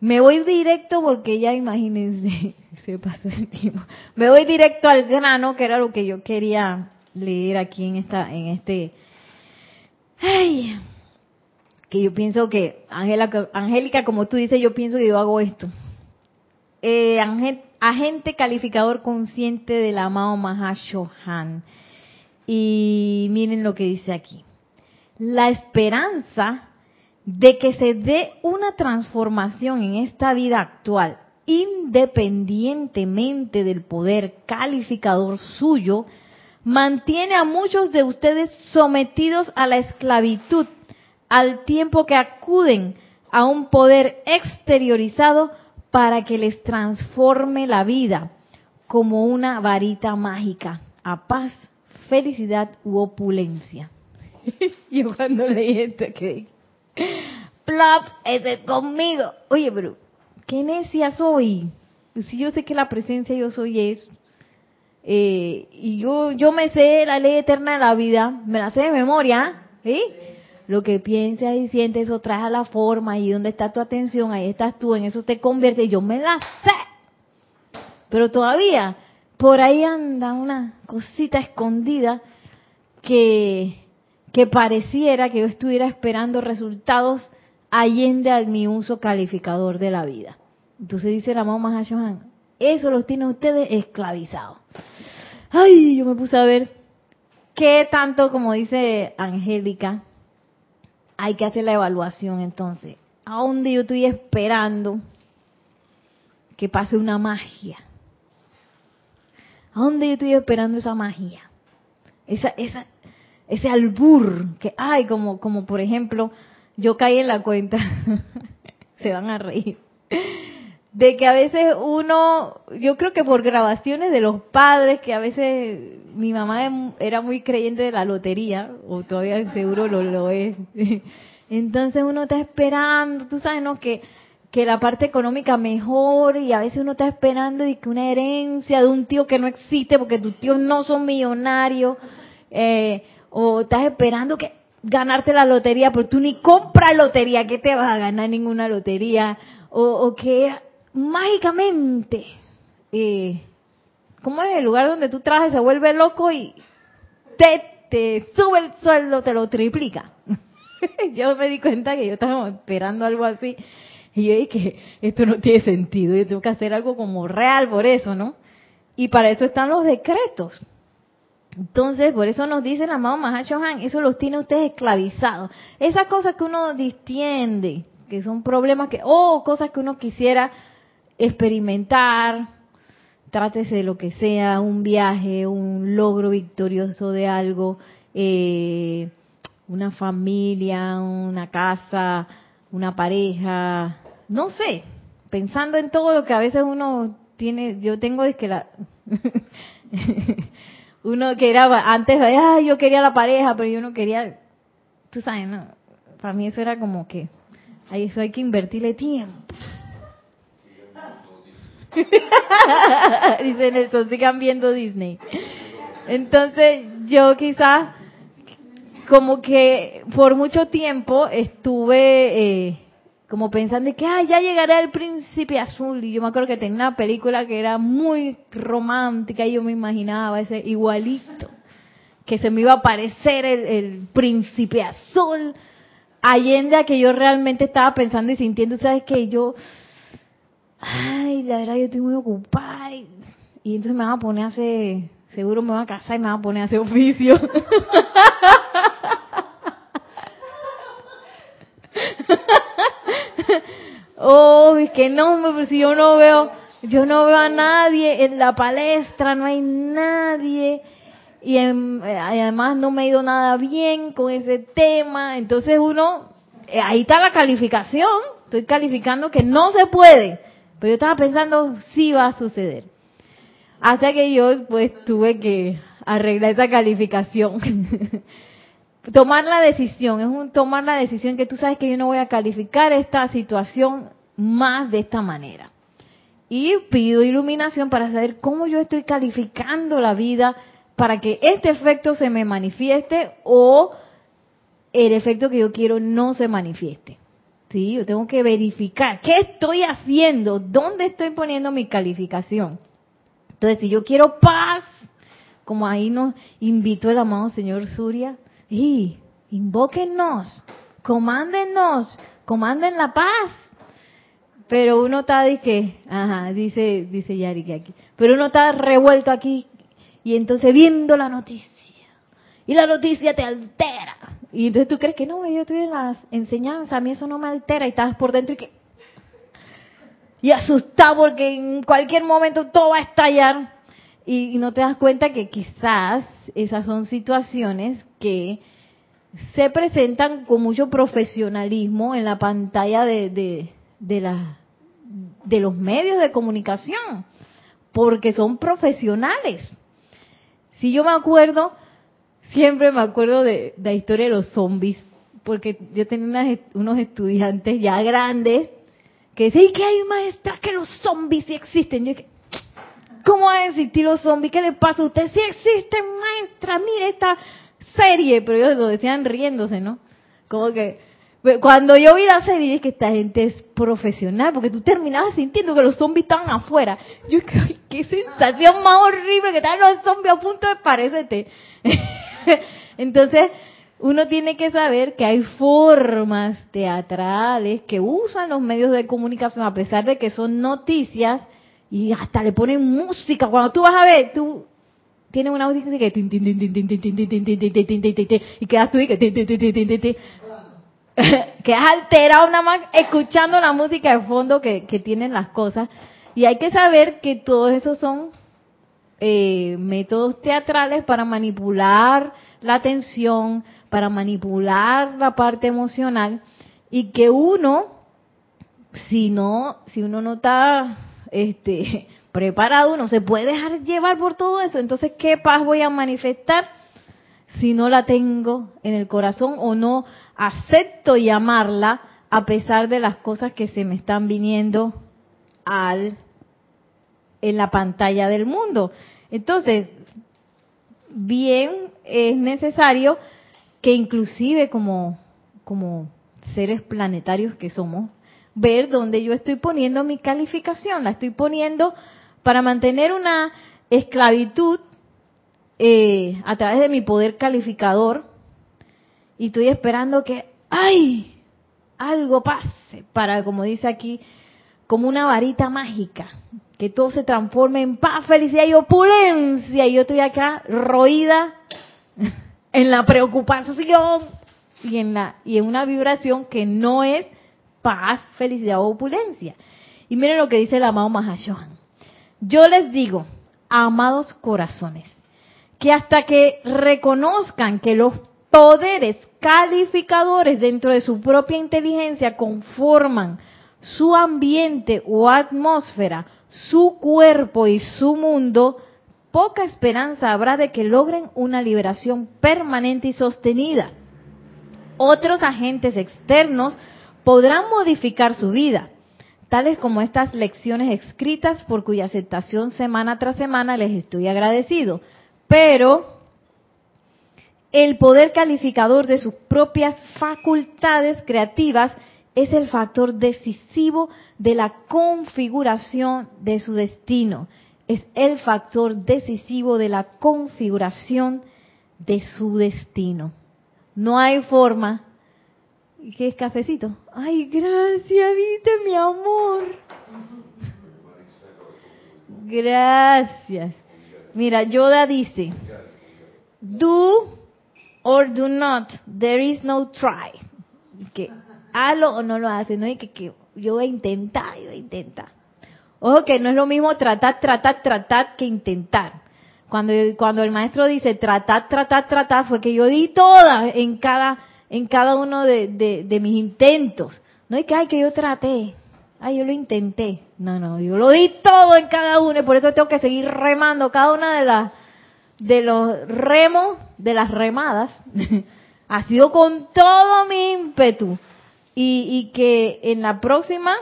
Me voy directo porque ya imagínense, se pasó el tiempo. Me voy directo al grano, que era lo que yo quería leer aquí en esta, en este, ay, que yo pienso que, Angélica, como tú dices, yo pienso que yo hago esto. Eh, agente calificador consciente del amado Mahashohan. Y miren lo que dice aquí. La esperanza de que se dé una transformación en esta vida actual, independientemente del poder calificador suyo, mantiene a muchos de ustedes sometidos a la esclavitud, al tiempo que acuden a un poder exteriorizado para que les transforme la vida como una varita mágica a paz, felicidad u opulencia. Yo cuando leí esto que Plop, ese conmigo. Oye, pero, ¿qué necia soy? Si yo sé que la presencia yo soy es. Eh, y yo, yo me sé la ley eterna de la vida, me la sé de memoria, ¿sí? Lo que piensas y sientes, eso trae a la forma, y donde está tu atención, ahí estás tú, en eso te convierte, y yo me la sé. Pero todavía, por ahí anda una cosita escondida que, que pareciera que yo estuviera esperando resultados allende a mi uso calificador de la vida. Entonces dice la mamá Mahashohan, eso los tiene ustedes esclavizados. Ay, yo me puse a ver qué tanto, como dice Angélica, hay que hacer la evaluación entonces. ¿A dónde yo estoy esperando que pase una magia? ¿A dónde yo estoy esperando esa magia? Esa, esa, ese albur que hay, como, como por ejemplo, yo caí en la cuenta, se van a reír, de que a veces uno, yo creo que por grabaciones de los padres, que a veces mi mamá era muy creyente de la lotería, o todavía seguro lo, es, entonces uno está esperando, tú sabes, ¿no? Que, que la parte económica mejore y a veces uno está esperando y que una herencia de un tío que no existe porque tus tíos no son millonarios, eh, o estás esperando que ganarte la lotería, pero tú ni compras lotería, ¿qué te vas a ganar ninguna lotería? O, que mágicamente, eh, ¿cómo es el lugar donde tú trabajas se vuelve loco y te, te sube el sueldo, te lo triplica? yo me di cuenta que yo estaba esperando algo así. Y yo dije, esto no tiene sentido, yo tengo que hacer algo como real por eso, ¿no? Y para eso están los decretos. Entonces, por eso nos dice el amado Mahashohan, eso los tiene ustedes esclavizados. Esas cosas que uno distiende, que son problemas que, oh, cosas que uno quisiera experimentar, trátese de lo que sea, un viaje, un logro victorioso de algo, eh, una familia, una casa, una pareja, no sé, pensando en todo lo que a veces uno tiene, yo tengo es que la uno que era antes, ay, yo quería la pareja, pero yo no quería, tú sabes, para mí eso era como que, ahí eso hay que invertirle tiempo. Dice Nelson, sigan viendo Disney. Entonces, yo quizás, como que por mucho tiempo estuve eh, como pensando que ah, ya llegará el príncipe azul y yo me acuerdo que tenía una película que era muy romántica y yo me imaginaba ese igualito que se me iba a aparecer el, príncipe azul. Allende a que yo realmente estaba pensando y sintiendo sabes que yo ay la verdad yo estoy muy ocupada y, y entonces me van a poner a hacer seguro me van a casar y me van a poner a hacer oficio oh, es que no, pues si yo no veo, yo no veo a nadie en la palestra, no hay nadie. Y, eh, además no me ha ido nada bien con ese tema. Entonces uno, eh, ahí está la calificación. Estoy calificando que no se puede. Pero yo estaba pensando, sí va a suceder. Hasta que yo pues tuve que arreglar esa calificación. tomar la decisión, es un tomar la decisión que tú sabes que yo no voy a calificar esta situación más de esta manera. Y pido iluminación para saber cómo yo estoy calificando la vida para que este efecto se me manifieste o el efecto que yo quiero no se manifieste. Sí, yo tengo que verificar qué estoy haciendo, dónde estoy poniendo mi calificación. Entonces, si yo quiero paz, como ahí nos invitó el amado señor Surya, y invóquennos, comándennos, comanden la paz. Pero uno está de que, ajá, dice, dice Yari que aquí, pero uno está revuelto aquí y entonces viendo la noticia. Y la noticia te altera. Y entonces tú crees que no, yo estoy en las enseñanzas, a mí eso no me altera y estás por dentro y que... Y asustado porque en cualquier momento todo va a estallar. Y, no te das cuenta que quizás esas son situaciones que se presentan con mucho profesionalismo en la pantalla de, de, de, la, de los medios de comunicación, porque son profesionales. Si yo me acuerdo, siempre me acuerdo de, la historia de los zombies, porque yo tenía unos estudiantes ya grandes que decían, que hay maestra que los zombies sí existen? Yo dije, ¿cómo van a existir los zombies? ¿Qué le pasa a usted? Sí existen, maestra, mire esta serie, pero ellos lo decían riéndose, ¿no? Como que, cuando yo vi la serie, es que esta gente es profesional, porque tú terminabas sintiendo que los zombies estaban afuera. Yo, ay, qué sensación más horrible que están los zombies a punto de parecerte. Entonces, uno tiene que saber que hay formas teatrales que usan los medios de comunicación, a pesar de que son noticias, y hasta le ponen música. Cuando tú vas a ver, tú tienes una audiencia que y quedas tú y que que has alterado nada más escuchando la música de fondo que, tienen las cosas. Y hay que saber que todos esos son eh, métodos teatrales para manipular la atención, para manipular la parte emocional y que uno, si no, si uno no está este, preparado, uno se puede dejar llevar por todo eso. Entonces, ¿qué paz voy a manifestar? si no la tengo en el corazón o no acepto llamarla a pesar de las cosas que se me están viniendo al en la pantalla del mundo. Entonces, bien es necesario que inclusive como como seres planetarios que somos, ver dónde yo estoy poniendo mi calificación, la estoy poniendo para mantener una esclavitud eh, a través de mi poder calificador y estoy esperando que, ¡ay! algo pase para, como dice aquí, como una varita mágica, que todo se transforme en paz, felicidad y opulencia. Y yo estoy acá roída en la preocupación y en, la, y en una vibración que no es paz, felicidad o opulencia. Y miren lo que dice el amado Mahashohan. Yo les digo, amados corazones, que hasta que reconozcan que los poderes calificadores dentro de su propia inteligencia conforman su ambiente o atmósfera, su cuerpo y su mundo, poca esperanza habrá de que logren una liberación permanente y sostenida. Otros agentes externos podrán modificar su vida, tales como estas lecciones escritas por cuya aceptación semana tras semana les estoy agradecido pero el poder calificador de sus propias facultades creativas es el factor decisivo de la configuración de su destino. Es el factor decisivo de la configuración de su destino. No hay forma. ¿Qué es cafecito? Ay, gracias, viste, mi amor. Gracias. Mira, Yoda dice, do or do not, there is no try. Que hazlo o no lo haces, no y que, que yo voy a intentar, yo voy a intentar. Ojo que no es lo mismo tratar, tratar, tratar que intentar. Cuando, cuando el maestro dice tratar, tratar, tratar, fue que yo di toda en cada, en cada uno de, mis intentos. No es que, ay, que yo traté. Ay, yo lo intenté. No, no, yo lo di todo en cada uno y por eso tengo que seguir remando cada una de las de los remos de las remadas. ha sido con todo mi ímpetu y, y que en la próxima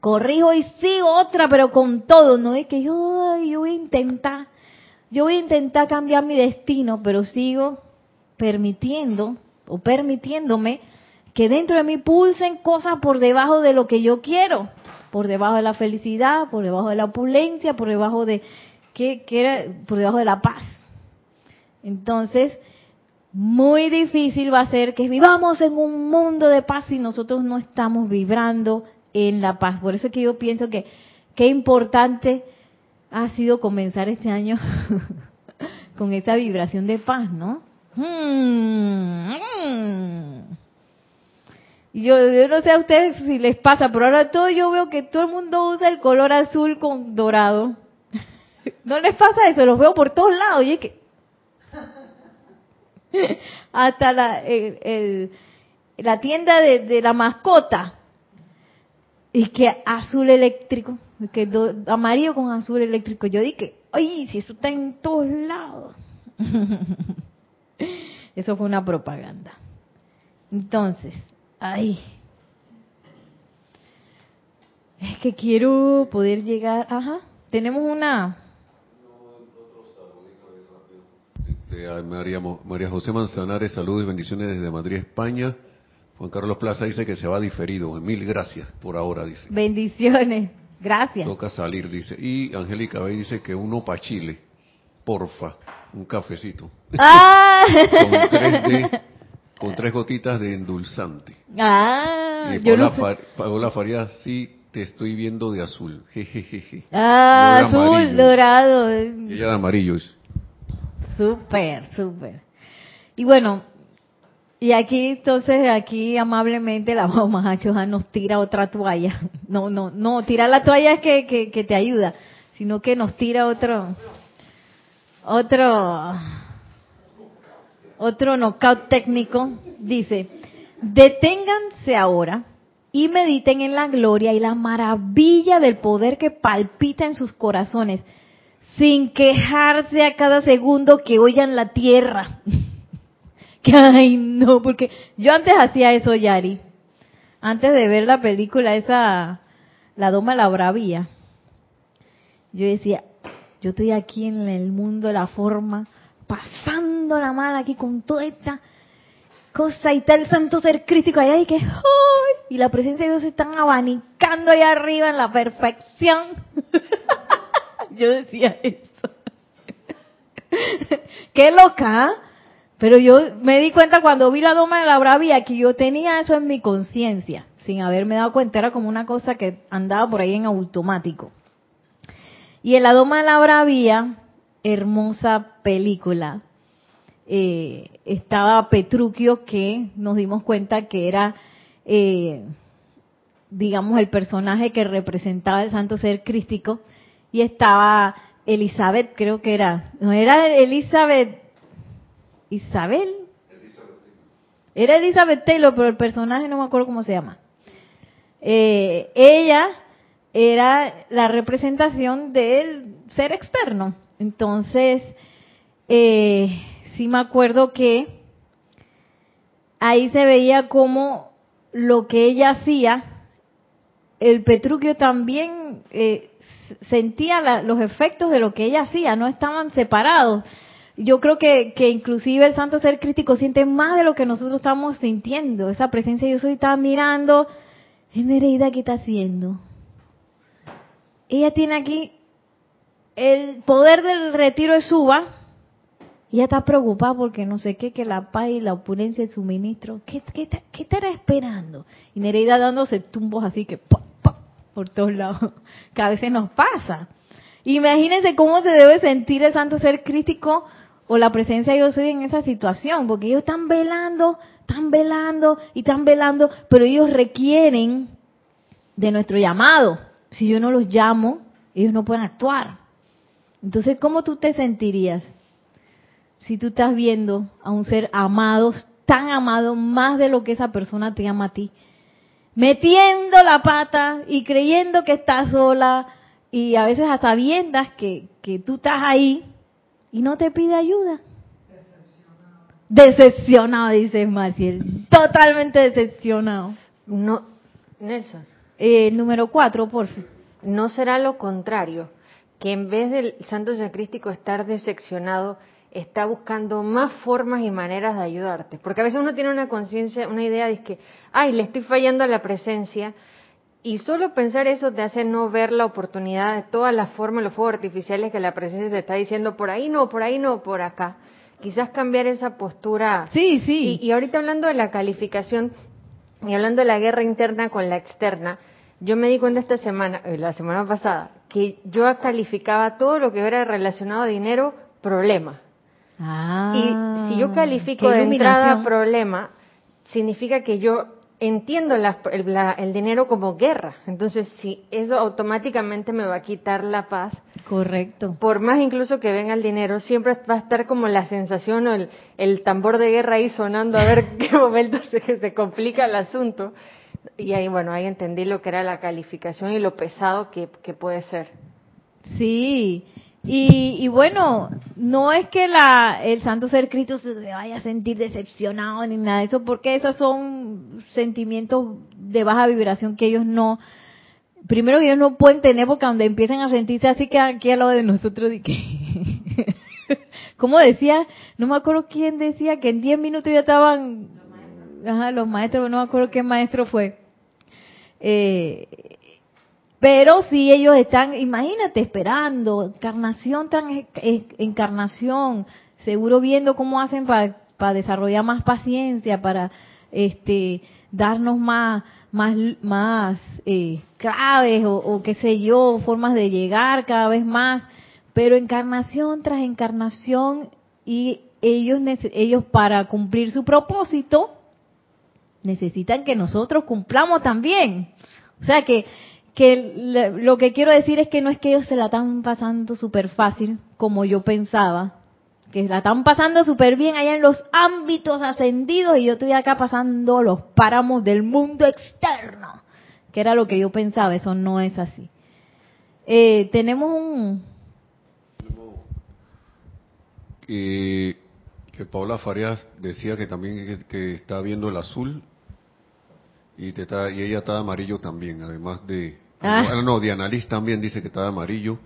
corrijo y sigo otra, pero con todo. No es que yo, yo voy a intentar, yo voy a intentar cambiar mi destino, pero sigo permitiendo o permitiéndome que dentro de mí pulsen cosas por debajo de lo que yo quiero, por debajo de la felicidad, por debajo de la opulencia, por debajo de ¿qué, era? por debajo de la paz. Entonces, muy difícil va a ser que vivamos en un mundo de paz si nosotros no estamos vibrando en la paz. Por eso es que yo pienso que qué importante ha sido comenzar este año con esa vibración de paz, ¿no? Hmm, hmm. Yo, yo no sé a ustedes si les pasa, pero ahora todo yo veo que todo el mundo usa el color azul con dorado. ¿No les pasa eso? Los veo por todos lados. Y que hasta la, la tienda de, de, la mascota y que azul eléctrico, que amarillo con azul eléctrico. Yo dije, ay, si eso está en todos lados. eso fue una propaganda. Entonces, ay, es que quiero poder llegar, ajá, tenemos una María, María José Manzanares, saludos y bendiciones desde Madrid, España. Juan Carlos Plaza dice que se va diferido. Mil gracias por ahora, dice. Bendiciones. Gracias. Toca salir, dice. Y Angélica Bay dice que uno para Chile. Porfa. Un cafecito. Ah. con, tres con tres gotitas de endulzante. Ah. Y Paola, Farías, sí, te estoy viendo de azul. Ah, azul, dorado. Ella de amarillo. Súper, súper. Y bueno, y aquí entonces, aquí amablemente la mamá nos tira otra toalla. No, no, no, tirar la toalla es que, que, que te ayuda, sino que nos tira otro, otro, otro knockout técnico. Dice, deténganse ahora y mediten en la gloria y la maravilla del poder que palpita en sus corazones sin quejarse a cada segundo que oyan la tierra. que ay no, porque yo antes hacía eso, Yari. Antes de ver la película esa, La Doma la Bravía. Yo decía, yo estoy aquí en el mundo de la forma, pasando la mala aquí con toda esta cosa y tal santo ser crítico allá y que y la presencia de Dios se están abanicando allá arriba en la perfección. yo decía eso. Qué loca, ¿ah? pero yo me di cuenta cuando vi la doma de la bravía que yo tenía eso en mi conciencia, sin haberme dado cuenta, era como una cosa que andaba por ahí en automático. Y en la doma de la bravía, hermosa película, eh, estaba Petruquio que nos dimos cuenta que era, eh, digamos, el personaje que representaba el santo ser crístico y estaba Elizabeth, creo que era. No, era Elizabeth. Isabel. Era Elizabeth Taylor, pero el personaje no me acuerdo cómo se llama. Eh, ella era la representación del ser externo. Entonces, eh, sí me acuerdo que ahí se veía como lo que ella hacía, el Petruquio también eh, sentía los efectos de lo que ella hacía, no estaban separados. Yo creo que, que inclusive el santo ser crítico siente más de lo que nosotros estamos sintiendo. Esa presencia yo soy estaba mirando, es Nereida que está haciendo. Ella tiene aquí el poder del retiro de Suba. Ella está preocupada porque no sé qué, que la paz y la opulencia del suministro. ¿Qué, qué, qué estará esperando? Y Nereida dándose tumbos así que por todos lados, que a veces nos pasa. Imagínense cómo se debe sentir el santo ser crítico o la presencia de yo soy en esa situación, porque ellos están velando, están velando y están velando, pero ellos requieren de nuestro llamado. Si yo no los llamo, ellos no pueden actuar. Entonces, ¿cómo tú te sentirías si tú estás viendo a un ser amado, tan amado, más de lo que esa persona te ama a ti? metiendo la pata y creyendo que estás sola y a veces a sabiendas que, que tú estás ahí y no te pide ayuda. Decepcionado. Decepcionado, dice Maciel. Totalmente decepcionado. No, Nelson. Eh, número cuatro, por favor. No será lo contrario, que en vez del santo sacrístico estar decepcionado, está buscando más formas y maneras de ayudarte. Porque a veces uno tiene una conciencia, una idea de que, ay, le estoy fallando a la presencia. Y solo pensar eso te hace no ver la oportunidad de todas las formas, los fuegos artificiales que la presencia te está diciendo, por ahí no, por ahí no, por acá. Quizás cambiar esa postura. Sí, sí. Y, y ahorita hablando de la calificación y hablando de la guerra interna con la externa, yo me di cuenta esta semana, eh, la semana pasada, que yo calificaba todo lo que era relacionado a dinero problema. Ah, y si yo califico de entrada problema, significa que yo entiendo la- el, la- el dinero como guerra. Entonces, si eso automáticamente me va a quitar la paz, Correcto. por más incluso que venga el dinero, siempre va a estar como la sensación o el, el tambor de guerra ahí sonando a ver qué momento se, se complica el asunto. Y ahí, bueno, ahí entendí lo que era la calificación y lo pesado que, que puede ser. Sí. Y, y bueno, no es que la, el santo ser Cristo se vaya a sentir decepcionado ni nada de eso, porque esos son sentimientos de baja vibración que ellos no, primero que ellos no pueden tener porque donde empiezan a sentirse así que aquí al lado de nosotros y que como decía no me acuerdo quién decía que en 10 minutos ya estaban ajá, los maestros no me acuerdo qué maestro fue. Eh, pero si ellos están imagínate esperando encarnación tras en- encarnación seguro viendo cómo hacen para desarrollar más paciencia para este darnos más más más eh, claves o, o qué sé yo formas de llegar cada vez más. Pero encarnación tras encarnación y ellos ellos para cumplir su propósito necesitan que nosotros cumplamos también. O sea que que lo que quiero decir es que no es que ellos se la están pasando súper fácil como yo pensaba que la están pasando súper bien allá en los ámbitos ascendidos y yo estoy acá pasando los páramos del mundo externo, que era lo que yo pensaba, eso no es así. Eh, tenemos un... Y que Paula Farias decía que también que, está viendo el azul y, te está, y ella está amarillo también, además de... Ah. No, no, Diana Liz también dice que está de amarillo.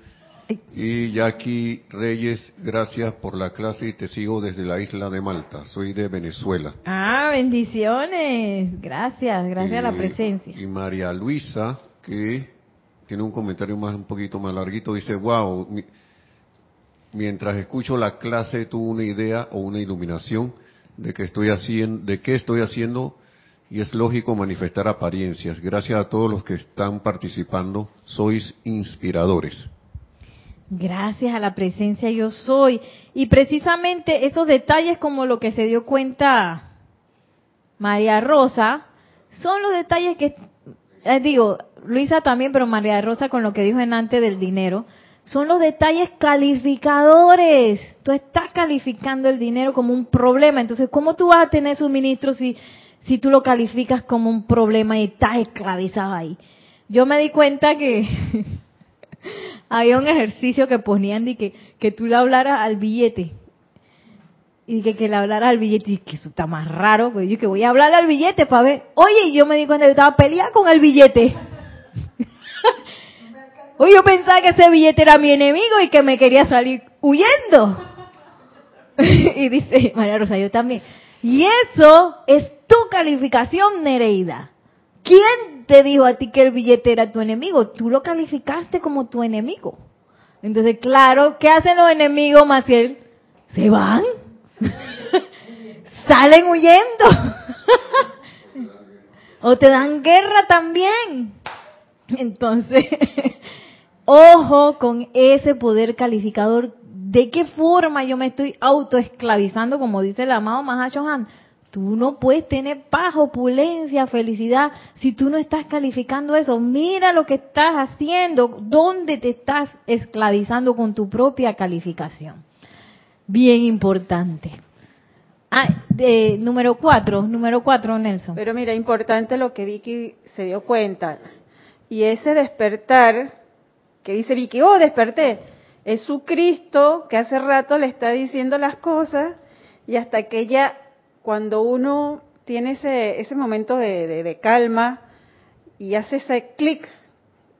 Y Jackie Reyes, gracias por la clase y te sigo desde la isla de Malta. Soy de Venezuela. Ah, bendiciones. Gracias, gracias a la presencia. Y María Luisa, que tiene un comentario más un poquito más larguito, dice, wow, mi- mientras escucho la clase tuve una idea o una iluminación de que estoy haciendo, de qué estoy haciendo y es lógico manifestar apariencias. Gracias a todos los que están participando, sois inspiradores. Gracias a la presencia yo soy. Y precisamente esos detalles como lo que se dio cuenta María Rosa, son los detalles que, eh, digo, Luisa también, pero María Rosa con lo que dijo en antes del dinero, son los detalles calificadores. Tú estás calificando el dinero como un problema. Entonces, ¿cómo tú vas a tener suministro si, si tú lo calificas como un problema y estás esclavizado ahí? Yo me di cuenta que había un ejercicio que ponían de que, que tú le hablaras al billete. Y que, que le hablara al billete. Y que eso está más raro. Pues yo que voy a hablarle al billete para ver. Oye, y yo me di cuenta que estaba peleando con el billete. Oye, yo pensaba que ese billete era mi enemigo y que me quería salir huyendo. y dice María Rosa, yo también. Y eso es tu calificación, Nereida. ¿Quién te dijo a ti que el billete era tu enemigo? Tú lo calificaste como tu enemigo. Entonces, claro, ¿qué hacen los enemigos, Maciel? Se van. Salen huyendo. o te dan guerra también. Entonces, ojo con ese poder calificador. ¿De qué forma yo me estoy autoesclavizando, como dice el amado Mahashohan? Tú no puedes tener paz, opulencia, felicidad si tú no estás calificando eso. Mira lo que estás haciendo, dónde te estás esclavizando con tu propia calificación. Bien importante. Ah, número cuatro, número cuatro, Nelson. Pero mira, importante lo que Vicky se dio cuenta. Y ese despertar, que dice Vicky, oh, desperté, es su Cristo que hace rato le está diciendo las cosas y hasta que ella, cuando uno tiene ese, ese momento de, de- de calma y hace ese clic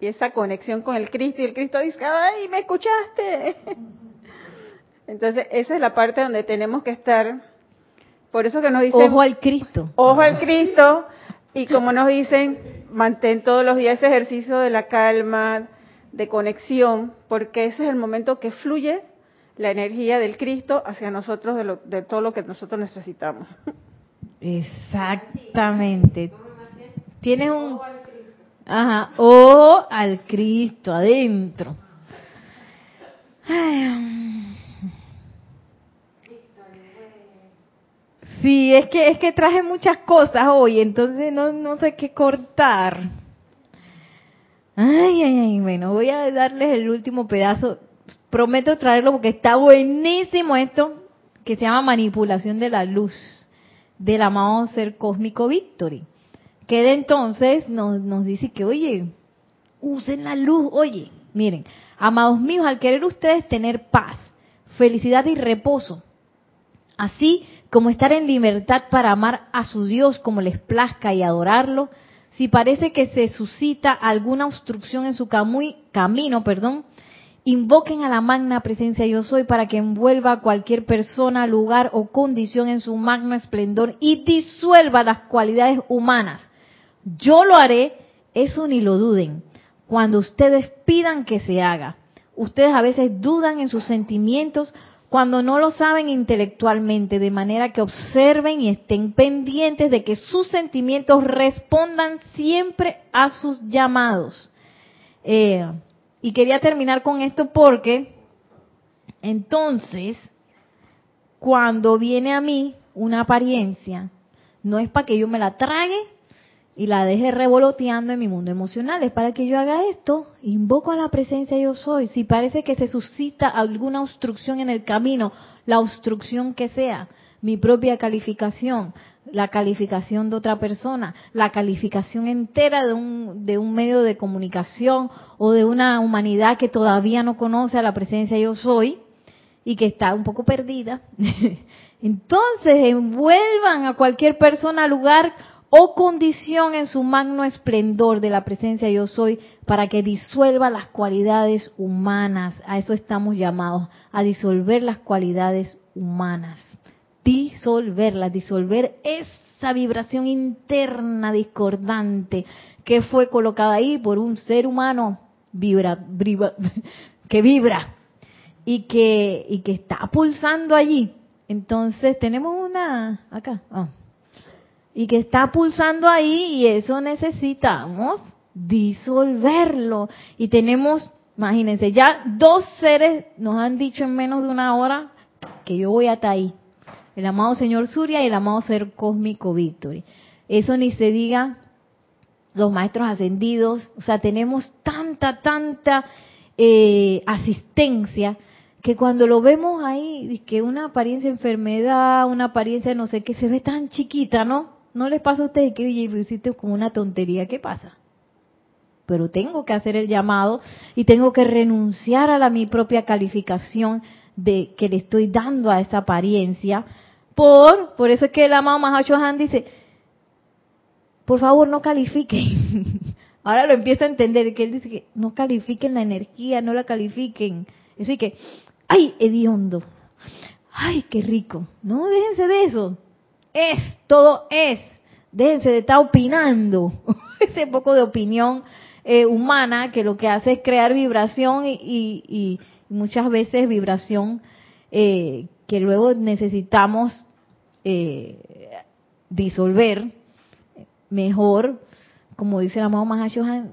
y esa conexión con el Cristo y el Cristo dice, ay, me escuchaste. Entonces, esa es la parte donde tenemos que estar. Por eso que nos dicen... Ojo al Cristo. Ojo al Cristo. Y como nos dicen, mantén todos los días ese ejercicio de la calma, de conexión, porque ese es el momento que fluye la energía del Cristo hacia nosotros de, de todo lo que nosotros necesitamos. Exactamente. Tienes un... Ajá, o al Cristo adentro. Sí, es que es que traje muchas cosas hoy, entonces no, no sé qué cortar. Ay, ay, ay, bueno, voy a darles el último pedazo. Prometo traerlo porque está buenísimo esto que se llama manipulación de la luz del amado ser cósmico Victory. Que de entonces nos, nos dice que, oye, usen la luz, oye, miren, amados míos, al querer ustedes tener paz, felicidad y reposo, así como estar en libertad para amar a su Dios como les plazca y adorarlo, si parece que se suscita alguna obstrucción en su camino, perdón, invoquen a la magna presencia yo soy para que envuelva a cualquier persona, lugar o condición en su magno esplendor y disuelva las cualidades humanas. Yo lo haré, eso ni lo duden, cuando ustedes pidan que se haga. Ustedes a veces dudan en sus sentimientos cuando no lo saben intelectualmente, de manera que observen y estén pendientes de que sus sentimientos respondan siempre a sus llamados. Eh, y quería terminar con esto porque entonces, cuando viene a mí una apariencia, no es para que yo me la trague y la deje revoloteando en mi mundo emocional. Es para que yo haga esto, invoco a la presencia yo soy. Si parece que se suscita alguna obstrucción en el camino, la obstrucción que sea, mi propia calificación, la calificación de otra persona, la calificación entera de un, de un medio de comunicación o de una humanidad que todavía no conoce a la presencia yo soy y que está un poco perdida. Entonces envuelvan a cualquier persona, lugar o condición en su magno esplendor de la presencia yo soy para que disuelva las cualidades humanas. A eso estamos llamados, a disolver las cualidades humanas. Disolverlas, disolver esa vibración interna discordante que fue colocada ahí por un ser humano vibra, que vibra y que, y que está pulsando allí. Entonces tenemos una acá. Ah y que está pulsando ahí y eso necesitamos disolverlo. Y tenemos, imagínense, ya dos seres nos han dicho en menos de una hora que yo voy hasta ahí. El amado Señor Surya y el amado Ser Cósmico Victory. Eso ni se diga los maestros ascendidos. O sea, tenemos tanta, tanta eh, asistencia que cuando lo vemos ahí, que una apariencia de enfermedad, una apariencia no sé qué, se ve tan chiquita, ¿no? ¿No les pasa a ustedes que hiciste como una tontería? ¿Qué pasa? Pero tengo que hacer el llamado y tengo que renunciar a la mi propia calificación de que le estoy dando a esa apariencia. Por, por eso es que el amado Han dice, por favor no califiquen. Ahora lo empiezo a entender, que él dice que no califiquen la energía, no la califiquen. Y que, ay, hediondo, ay, qué rico. No, déjense de eso es, todo es. Déjense de estar opinando. Ese poco de opinión eh, humana que lo que hace es crear vibración y, muchas veces vibración eh, que luego necesitamos eh, disolver mejor, como dice el amado Mahashohan,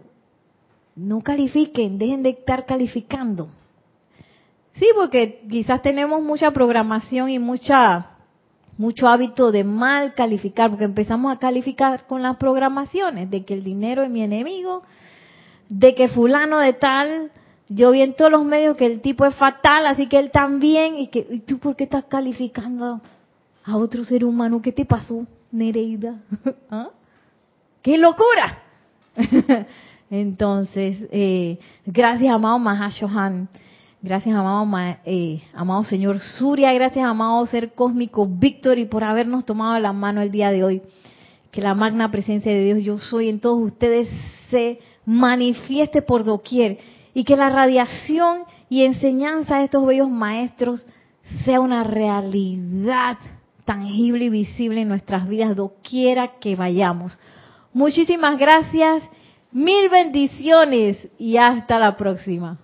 no califiquen, dejen de estar calificando. Sí, porque quizás tenemos mucha programación y mucha mucho hábito de mal calificar, porque empezamos a calificar con las programaciones, de que el dinero es mi enemigo, de que fulano de tal, yo vi en todos los medios que el tipo es fatal, así que él también, y que, ¿y tú por qué estás calificando a otro ser humano? ¿Qué te pasó, Nereida? ¿Ah? ¡Qué locura! Entonces, eh, gracias, amado Mahashohan Gracias, amado, eh, amado Señor Surya. Gracias, amado Ser Cósmico Víctor, y por habernos tomado la mano el día de hoy. Que la magna presencia de Dios, yo soy en todos ustedes, se manifieste por doquier. Y que la radiación y enseñanza de estos bellos maestros sea una realidad tangible y visible en nuestras vidas, doquiera que vayamos. Muchísimas gracias, mil bendiciones y hasta la próxima.